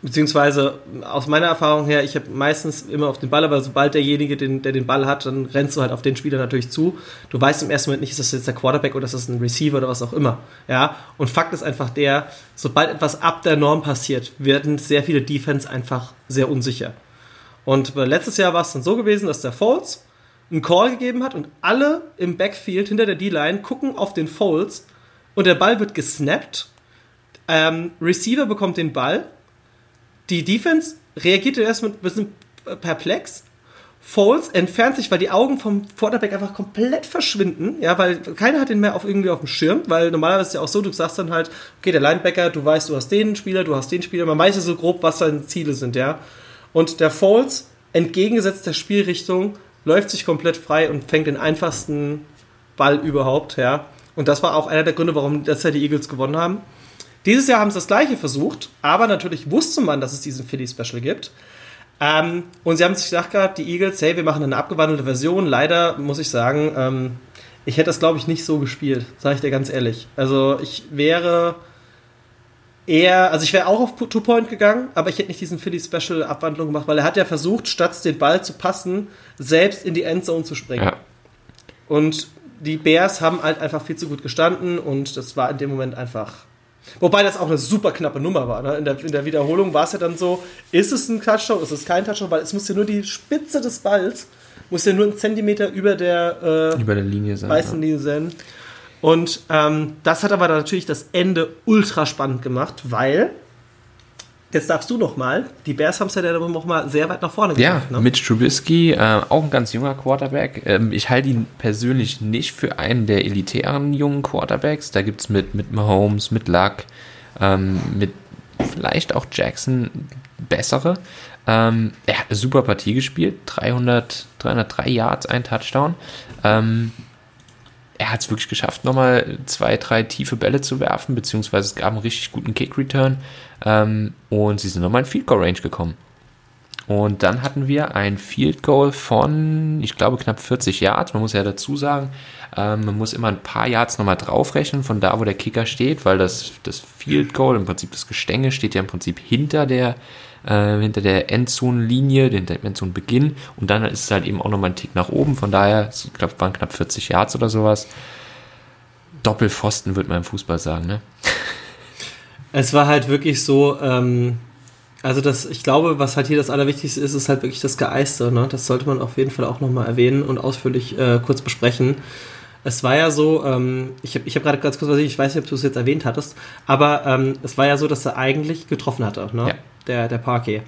Beziehungsweise aus meiner Erfahrung her, ich habe meistens immer auf den Ball, aber sobald derjenige, den, der den Ball hat, dann rennst du halt auf den Spieler natürlich zu. Du weißt im ersten Moment nicht, ist das jetzt der Quarterback oder ist das ein Receiver oder was auch immer. Ja, und Fakt ist einfach der, sobald etwas ab der Norm passiert, werden sehr viele Defense einfach sehr unsicher. Und letztes Jahr war es dann so gewesen, dass der Foles einen Call gegeben hat und alle im Backfield hinter der D-Line gucken auf den Foles und der Ball wird gesnappt. Ähm, Receiver bekommt den Ball die Defense reagierte erstmal ein bisschen perplex. Foles entfernt sich, weil die Augen vom Quarterback einfach komplett verschwinden, ja, weil keiner hat den mehr auf irgendwie auf dem Schirm, weil normalerweise ist ja auch so, du sagst dann halt, okay, der Linebacker, du weißt, du hast den Spieler, du hast den Spieler, man weiß ja so grob, was seine Ziele sind, ja. Und der Foles, entgegengesetzt der Spielrichtung, läuft sich komplett frei und fängt den einfachsten Ball überhaupt, ja. Und das war auch einer der Gründe, warum das ja die Eagles gewonnen haben. Dieses Jahr haben sie das gleiche versucht, aber natürlich wusste man, dass es diesen Philly-Special gibt. Ähm, und sie haben sich gedacht gehabt, die Eagles, hey, wir machen eine abgewandelte Version. Leider muss ich sagen, ähm, ich hätte das, glaube ich, nicht so gespielt, sage ich dir ganz ehrlich. Also ich wäre eher, also ich wäre auch auf Two-Point gegangen, aber ich hätte nicht diesen Philly-Special-Abwandlung gemacht, weil er hat ja versucht, statt den Ball zu passen, selbst in die Endzone zu springen. Ja. Und die Bears haben halt einfach viel zu gut gestanden und das war in dem Moment einfach Wobei das auch eine super knappe Nummer war. Ne? In, der, in der Wiederholung war es ja dann so, ist es ein Touchdown, ist es kein Touchdown, weil es muss ja nur die Spitze des Balls, muss ja nur einen Zentimeter über der, äh, über der Linie sein. Weißen Linie sein. Und ähm, das hat aber natürlich das Ende ultra spannend gemacht, weil Jetzt darfst du noch mal. Die Bears haben es ja dann noch mal sehr weit nach vorne gebracht. Ja, ne? Mitch Trubisky, äh, auch ein ganz junger Quarterback. Ähm, ich halte ihn persönlich nicht für einen der elitären jungen Quarterbacks. Da gibt es mit, mit Mahomes, mit Luck, ähm, mit vielleicht auch Jackson bessere. Ähm, er hat eine super Partie gespielt. 300, 303 Yards, ein Touchdown. Ähm, er hat es wirklich geschafft, nochmal zwei, drei tiefe Bälle zu werfen, beziehungsweise es gab einen richtig guten Kick-Return ähm, und sie sind nochmal in Field Goal Range gekommen. Und dann hatten wir ein Field Goal von, ich glaube, knapp 40 Yards. Man muss ja dazu sagen, ähm, man muss immer ein paar Yards nochmal draufrechnen von da, wo der Kicker steht, weil das, das Field Goal, im Prinzip das Gestänge, steht ja im Prinzip hinter der, äh, hinter der Endzone-Linie, hinter dem Endzone-Beginn. Und dann ist es halt eben auch nochmal ein Tick nach oben. Von daher, ich glaube, waren knapp 40 Yards oder sowas. Doppelpfosten, würde man im Fußball sagen, ne? Es war halt wirklich so, ähm, also das, ich glaube, was halt hier das Allerwichtigste ist, ist halt wirklich das Geeiste. Ne? Das sollte man auf jeden Fall auch nochmal erwähnen und ausführlich äh, kurz besprechen. Es war ja so, ähm, ich habe ich hab gerade ganz kurz, ich weiß nicht, ob du es jetzt erwähnt hattest, aber ähm, es war ja so, dass er eigentlich getroffen hatte, ne? Ja. der, der Parquet.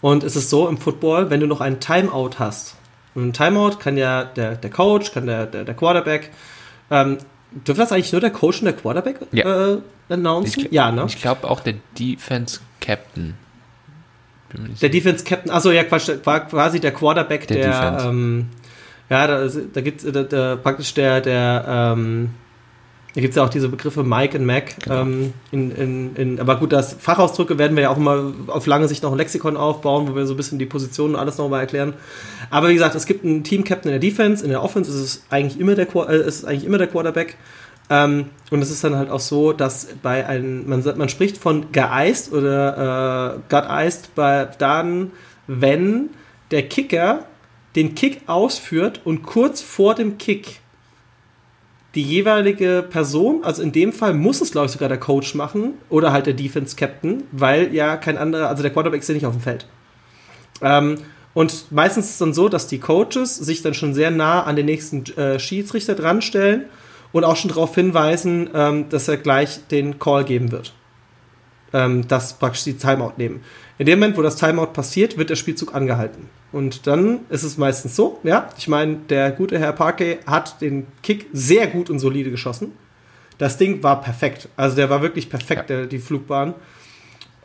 Und es ist so im Football, wenn du noch einen Timeout hast, ein Timeout kann ja der, der Coach, kann der, der, der Quarterback, ähm, dürfte das eigentlich nur der Coach und der Quarterback ja. äh, announcen? Ich, ja, ne? Ich glaube auch der Defense Captain. Der Defense Captain, achso, ja, war quasi der Quarterback der, der ähm, ja, da, da gibt es praktisch der, der ähm, da gibt es ja auch diese Begriffe Mike und Mac. Genau. Ähm, in, in, in, aber gut, das Fachausdrücke werden wir ja auch immer auf lange Sicht noch ein Lexikon aufbauen, wo wir so ein bisschen die Positionen und alles nochmal erklären. Aber wie gesagt, es gibt einen Team-Captain in der Defense, in der Offense ist es eigentlich immer der, äh, ist eigentlich immer der Quarterback. Ähm, und es ist dann halt auch so, dass bei einem, man, man spricht von geeist oder äh, gut-iced bei dann, wenn der Kicker den Kick ausführt und kurz vor dem Kick die jeweilige Person, also in dem Fall muss es, glaube ich, sogar der Coach machen oder halt der Defense Captain, weil ja kein anderer, also der Quarterback ist ja nicht auf dem Feld. Ähm, und meistens ist es dann so, dass die Coaches sich dann schon sehr nah an den nächsten äh, Schiedsrichter dran stellen und auch schon darauf hinweisen, ähm, dass er gleich den Call geben wird. Ähm, dass praktisch die Timeout nehmen. In dem Moment, wo das Timeout passiert, wird der Spielzug angehalten. Und dann ist es meistens so, ja, ich meine, der gute Herr Parkey hat den Kick sehr gut und solide geschossen. Das Ding war perfekt. Also der war wirklich perfekt, ja. der, die Flugbahn.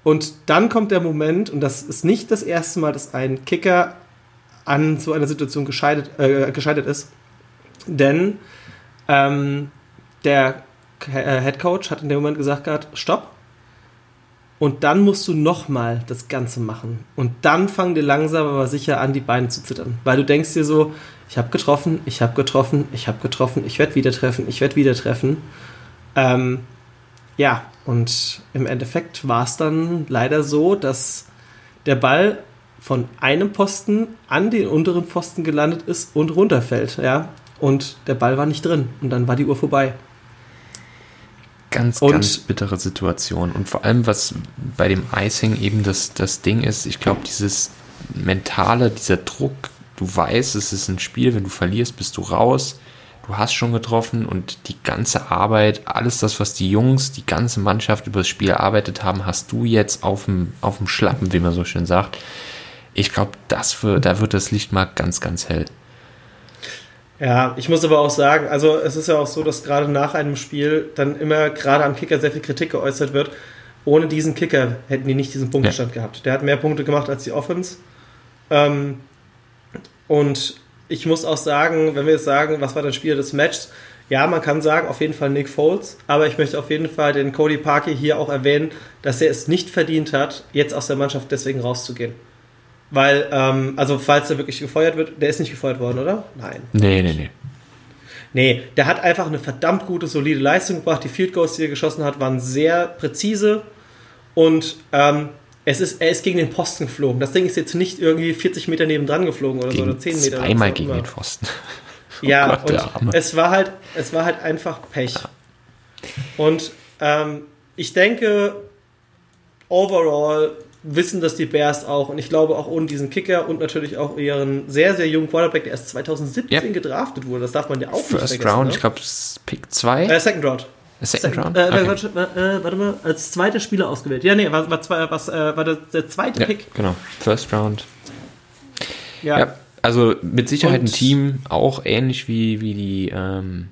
Und dann kommt der Moment, und das ist nicht das erste Mal, dass ein Kicker an so einer Situation gescheitert, äh, gescheitert ist. Denn ähm, der äh, Head Coach hat in dem Moment gesagt gehabt, stopp. Und dann musst du nochmal das Ganze machen. Und dann fangen dir langsam aber sicher an, die Beine zu zittern. Weil du denkst dir so, ich habe getroffen, ich habe getroffen, ich habe getroffen, ich werde wieder treffen, ich werde wieder treffen. Ähm, ja, und im Endeffekt war es dann leider so, dass der Ball von einem Posten an den unteren Pfosten gelandet ist und runterfällt, ja. Und der Ball war nicht drin und dann war die Uhr vorbei. Ganz, und ganz bittere Situation. Und vor allem, was bei dem Icing eben das, das Ding ist, ich glaube, dieses mentale, dieser Druck, du weißt, es ist ein Spiel, wenn du verlierst, bist du raus. Du hast schon getroffen und die ganze Arbeit, alles das, was die Jungs, die ganze Mannschaft über das Spiel erarbeitet haben, hast du jetzt auf dem, auf dem Schlappen, wie man so schön sagt. Ich glaube, da wird das Licht mal ganz, ganz hell. Ja, ich muss aber auch sagen, also es ist ja auch so, dass gerade nach einem Spiel dann immer gerade am Kicker sehr viel Kritik geäußert wird. Ohne diesen Kicker hätten die nicht diesen Punktestand ja. gehabt. Der hat mehr Punkte gemacht als die Offense. Ähm, und ich muss auch sagen, wenn wir jetzt sagen, was war das Spiel des Matches, ja, man kann sagen, auf jeden Fall Nick Foles, aber ich möchte auf jeden Fall den Cody Parker hier auch erwähnen, dass er es nicht verdient hat, jetzt aus der Mannschaft deswegen rauszugehen. Weil, ähm, also falls er wirklich gefeuert wird, der ist nicht gefeuert worden, oder? Nein. Nee, nee, nee. Nee, der hat einfach eine verdammt gute, solide Leistung gebracht. Die Field Goals, die er geschossen hat, waren sehr präzise. Und ähm, es ist, er ist gegen den Posten geflogen. Das Ding ist jetzt nicht irgendwie 40 Meter nebendran geflogen oder gegen so, oder 10 Meter. Einmal gegen immer. den Pfosten. Oh ja, Gott, und es war halt, es war halt einfach Pech. Und ähm, ich denke, overall wissen das die Bears auch. Und ich glaube auch ohne diesen Kicker und natürlich auch ihren sehr, sehr jungen Quarterback, der erst 2017 yep. gedraftet wurde. Das darf man ja auch First nicht vergessen. Round, ne? ich glaube, Pick 2. Äh, Second Round. Second, Second Round? Äh, okay. warte, äh, warte, mal, als zweiter Spieler ausgewählt. Ja, nee, war, war, zwei, was, äh, war der, der zweite ja, Pick. Genau, First Round. Ja. ja also mit Sicherheit und ein Team, auch ähnlich wie, wie die. Ähm,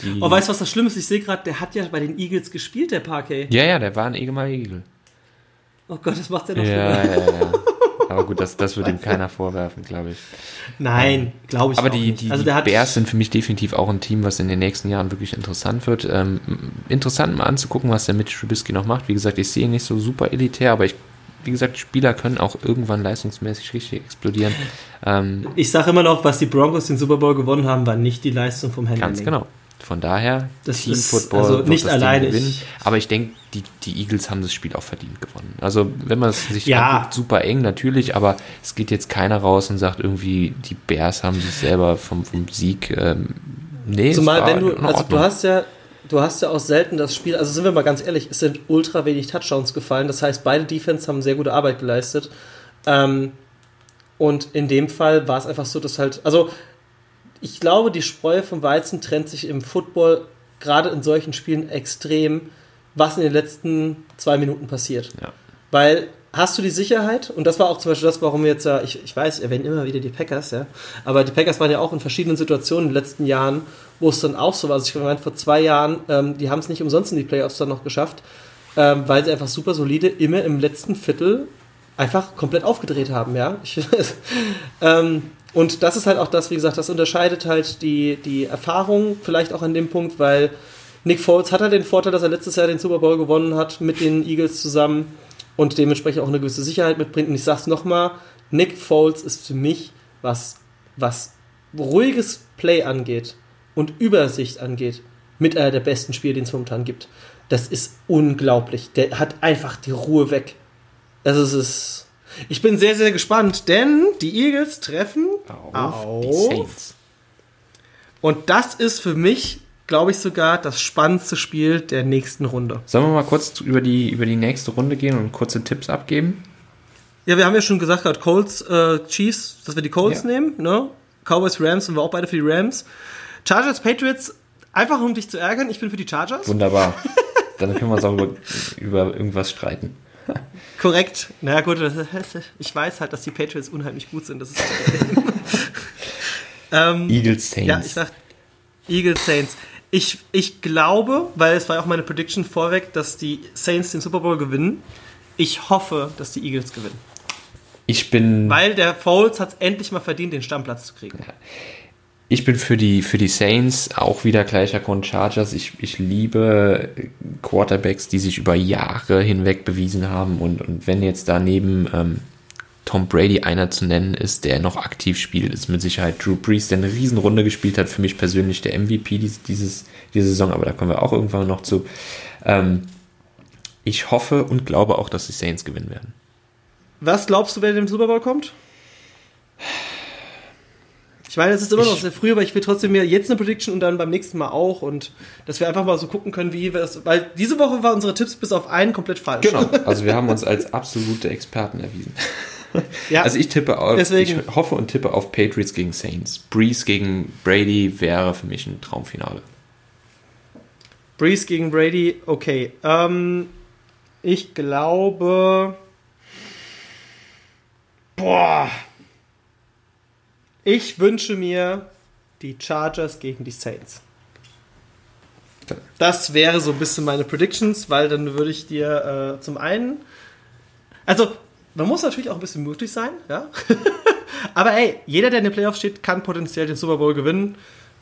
die oh, weißt du, was das Schlimme ist? Ich sehe gerade, der hat ja bei den Eagles gespielt, der Parquet. Ja, ja, der war ein ehemaliger Eagle. Oh Gott, das macht er noch ja, schlimmer. Ja, ja. Aber gut, das, das würde ihm keiner vorwerfen, glaube ich. Nein, glaube ich Aber die, die, also die Bears sind für mich definitiv auch ein Team, was in den nächsten Jahren wirklich interessant wird. Ähm, interessant mal anzugucken, was der Mitch Trubisky noch macht. Wie gesagt, ich sehe ihn nicht so super elitär, aber ich, wie gesagt, Spieler können auch irgendwann leistungsmäßig richtig explodieren. Ähm, ich sage immer noch, was die Broncos den Super Bowl gewonnen haben, war nicht die Leistung vom Handling. Ganz genau. Von daher, das Team Football also nicht alleine gewinnen. Aber ich denke, die, die Eagles haben das Spiel auch verdient gewonnen. Also, wenn man es sich ja. anguckt, super eng natürlich, aber es geht jetzt keiner raus und sagt irgendwie, die Bears haben sich selber vom, vom Sieg. Ähm, nee, Zumal, wenn du, also du hast ja, du hast ja auch selten das Spiel, also sind wir mal ganz ehrlich, es sind ultra wenig Touchdowns gefallen. Das heißt, beide Defense haben sehr gute Arbeit geleistet. Ähm, und in dem Fall war es einfach so, dass halt, also ich glaube, die Spreu vom Weizen trennt sich im Football gerade in solchen Spielen extrem, was in den letzten zwei Minuten passiert. Ja. Weil hast du die Sicherheit, und das war auch zum Beispiel das, warum wir jetzt ja, ich, ich weiß, erwähnen immer wieder die Packers, ja, aber die Packers waren ja auch in verschiedenen Situationen in den letzten Jahren, wo es dann auch so war. Also ich meine, vor zwei Jahren, ähm, die haben es nicht umsonst in die Playoffs dann noch geschafft, ähm, weil sie einfach super solide immer im letzten Viertel einfach komplett aufgedreht haben, ja. Ich, ähm, und das ist halt auch das, wie gesagt, das unterscheidet halt die, die Erfahrung vielleicht auch an dem Punkt, weil Nick Foles hat halt den Vorteil, dass er letztes Jahr den Super Bowl gewonnen hat mit den Eagles zusammen und dementsprechend auch eine gewisse Sicherheit mitbringt. Und ich sag's nochmal, Nick Foles ist für mich, was, was ruhiges Play angeht und Übersicht angeht, mit einer der besten Spiele, den es momentan gibt. Das ist unglaublich. Der hat einfach die Ruhe weg. Also es ist ich bin sehr, sehr gespannt, denn die Eagles treffen auf, auf die Saints. Und das ist für mich, glaube ich, sogar das spannendste Spiel der nächsten Runde. Sollen wir mal kurz über die, über die nächste Runde gehen und kurze Tipps abgeben? Ja, wir haben ja schon gesagt, gerade Colts, äh, Chiefs, dass wir die Colts ja. nehmen, ne? Cowboys, Rams sind wir auch beide für die Rams. Chargers, Patriots, einfach um dich zu ärgern, ich bin für die Chargers. Wunderbar. Dann können wir uns auch über, über irgendwas streiten. Korrekt. Na naja, gut, ich weiß halt, dass die Patriots unheimlich gut sind. Das ist ähm, Eagles Saints. Ja, ich sag Eagles Saints. Ich, ich glaube, weil es war auch meine Prediction vorweg, dass die Saints den Super Bowl gewinnen. Ich hoffe, dass die Eagles gewinnen. Ich bin. Weil der Foles hat es endlich mal verdient, den Stammplatz zu kriegen. Ja. Ich bin für die, für die Saints auch wieder gleicher Grund Chargers. Ich, ich liebe Quarterbacks, die sich über Jahre hinweg bewiesen haben. Und, und wenn jetzt daneben ähm, Tom Brady einer zu nennen ist, der noch aktiv spielt, ist mit Sicherheit Drew Brees, der eine Riesenrunde gespielt hat. Für mich persönlich der MVP dieses, dieses, diese Saison, aber da kommen wir auch irgendwann noch zu. Ähm, ich hoffe und glaube auch, dass die Saints gewinnen werden. Was glaubst du, wer den Super Bowl kommt? Ich meine, es ist immer noch sehr früh, aber ich will trotzdem mir jetzt eine Prediction und dann beim nächsten Mal auch und dass wir einfach mal so gucken können, wie wir es. Weil diese Woche waren unsere Tipps bis auf einen komplett falsch. Genau, also wir haben uns als absolute Experten erwiesen. Ja, also ich tippe auf, deswegen. ich hoffe und tippe auf Patriots gegen Saints. Breeze gegen Brady wäre für mich ein Traumfinale. Breeze gegen Brady, okay. Ähm, ich glaube. Boah. Ich wünsche mir die Chargers gegen die Saints. Das wäre so ein bisschen meine Predictions, weil dann würde ich dir äh, zum einen. Also, man muss natürlich auch ein bisschen mutig sein, ja. Aber ey, jeder, der in den Playoffs steht, kann potenziell den Super Bowl gewinnen.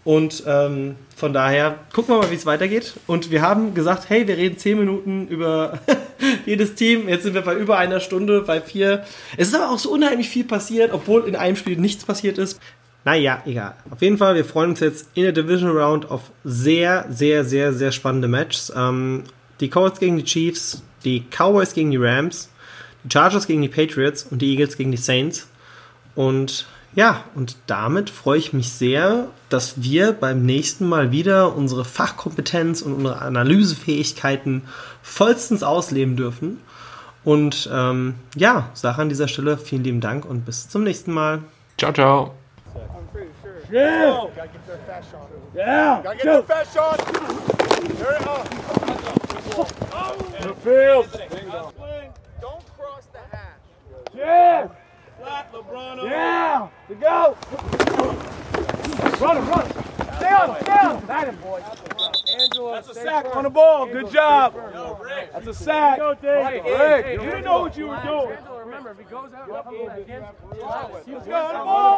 Und ähm, von daher gucken wir mal, wie es weitergeht. Und wir haben gesagt, hey, wir reden 10 Minuten über jedes Team. Jetzt sind wir bei über einer Stunde, bei vier. Es ist aber auch so unheimlich viel passiert, obwohl in einem Spiel nichts passiert ist. Naja, egal. Auf jeden Fall, wir freuen uns jetzt in der Division Round auf sehr, sehr, sehr, sehr spannende Matches. Ähm, die Colts gegen die Chiefs, die Cowboys gegen die Rams, die Chargers gegen die Patriots und die Eagles gegen die Saints. Und ja, und damit freue ich mich sehr, dass wir beim nächsten Mal wieder unsere Fachkompetenz und unsere Analysefähigkeiten vollstens ausleben dürfen. Und ähm, ja, sage an dieser Stelle vielen lieben Dank und bis zum nächsten Mal. Ciao, ciao. Yeah. Gotta get their fast shot. Yeah. Gotta get their fast shot. There it Oh. The field. Don't cross the hash. Yeah. Flat, LeBron. Uh, yeah! To go! Run him, run him! Stay on stay on Got him, boys. Angela, That's a sack firm. on the ball. Good job. Yo, Rick. That's a sack. Go, Dave. Rick, Rick, you didn't know what you were doing. Angela, remember, if he goes out, Let's go, on the ball.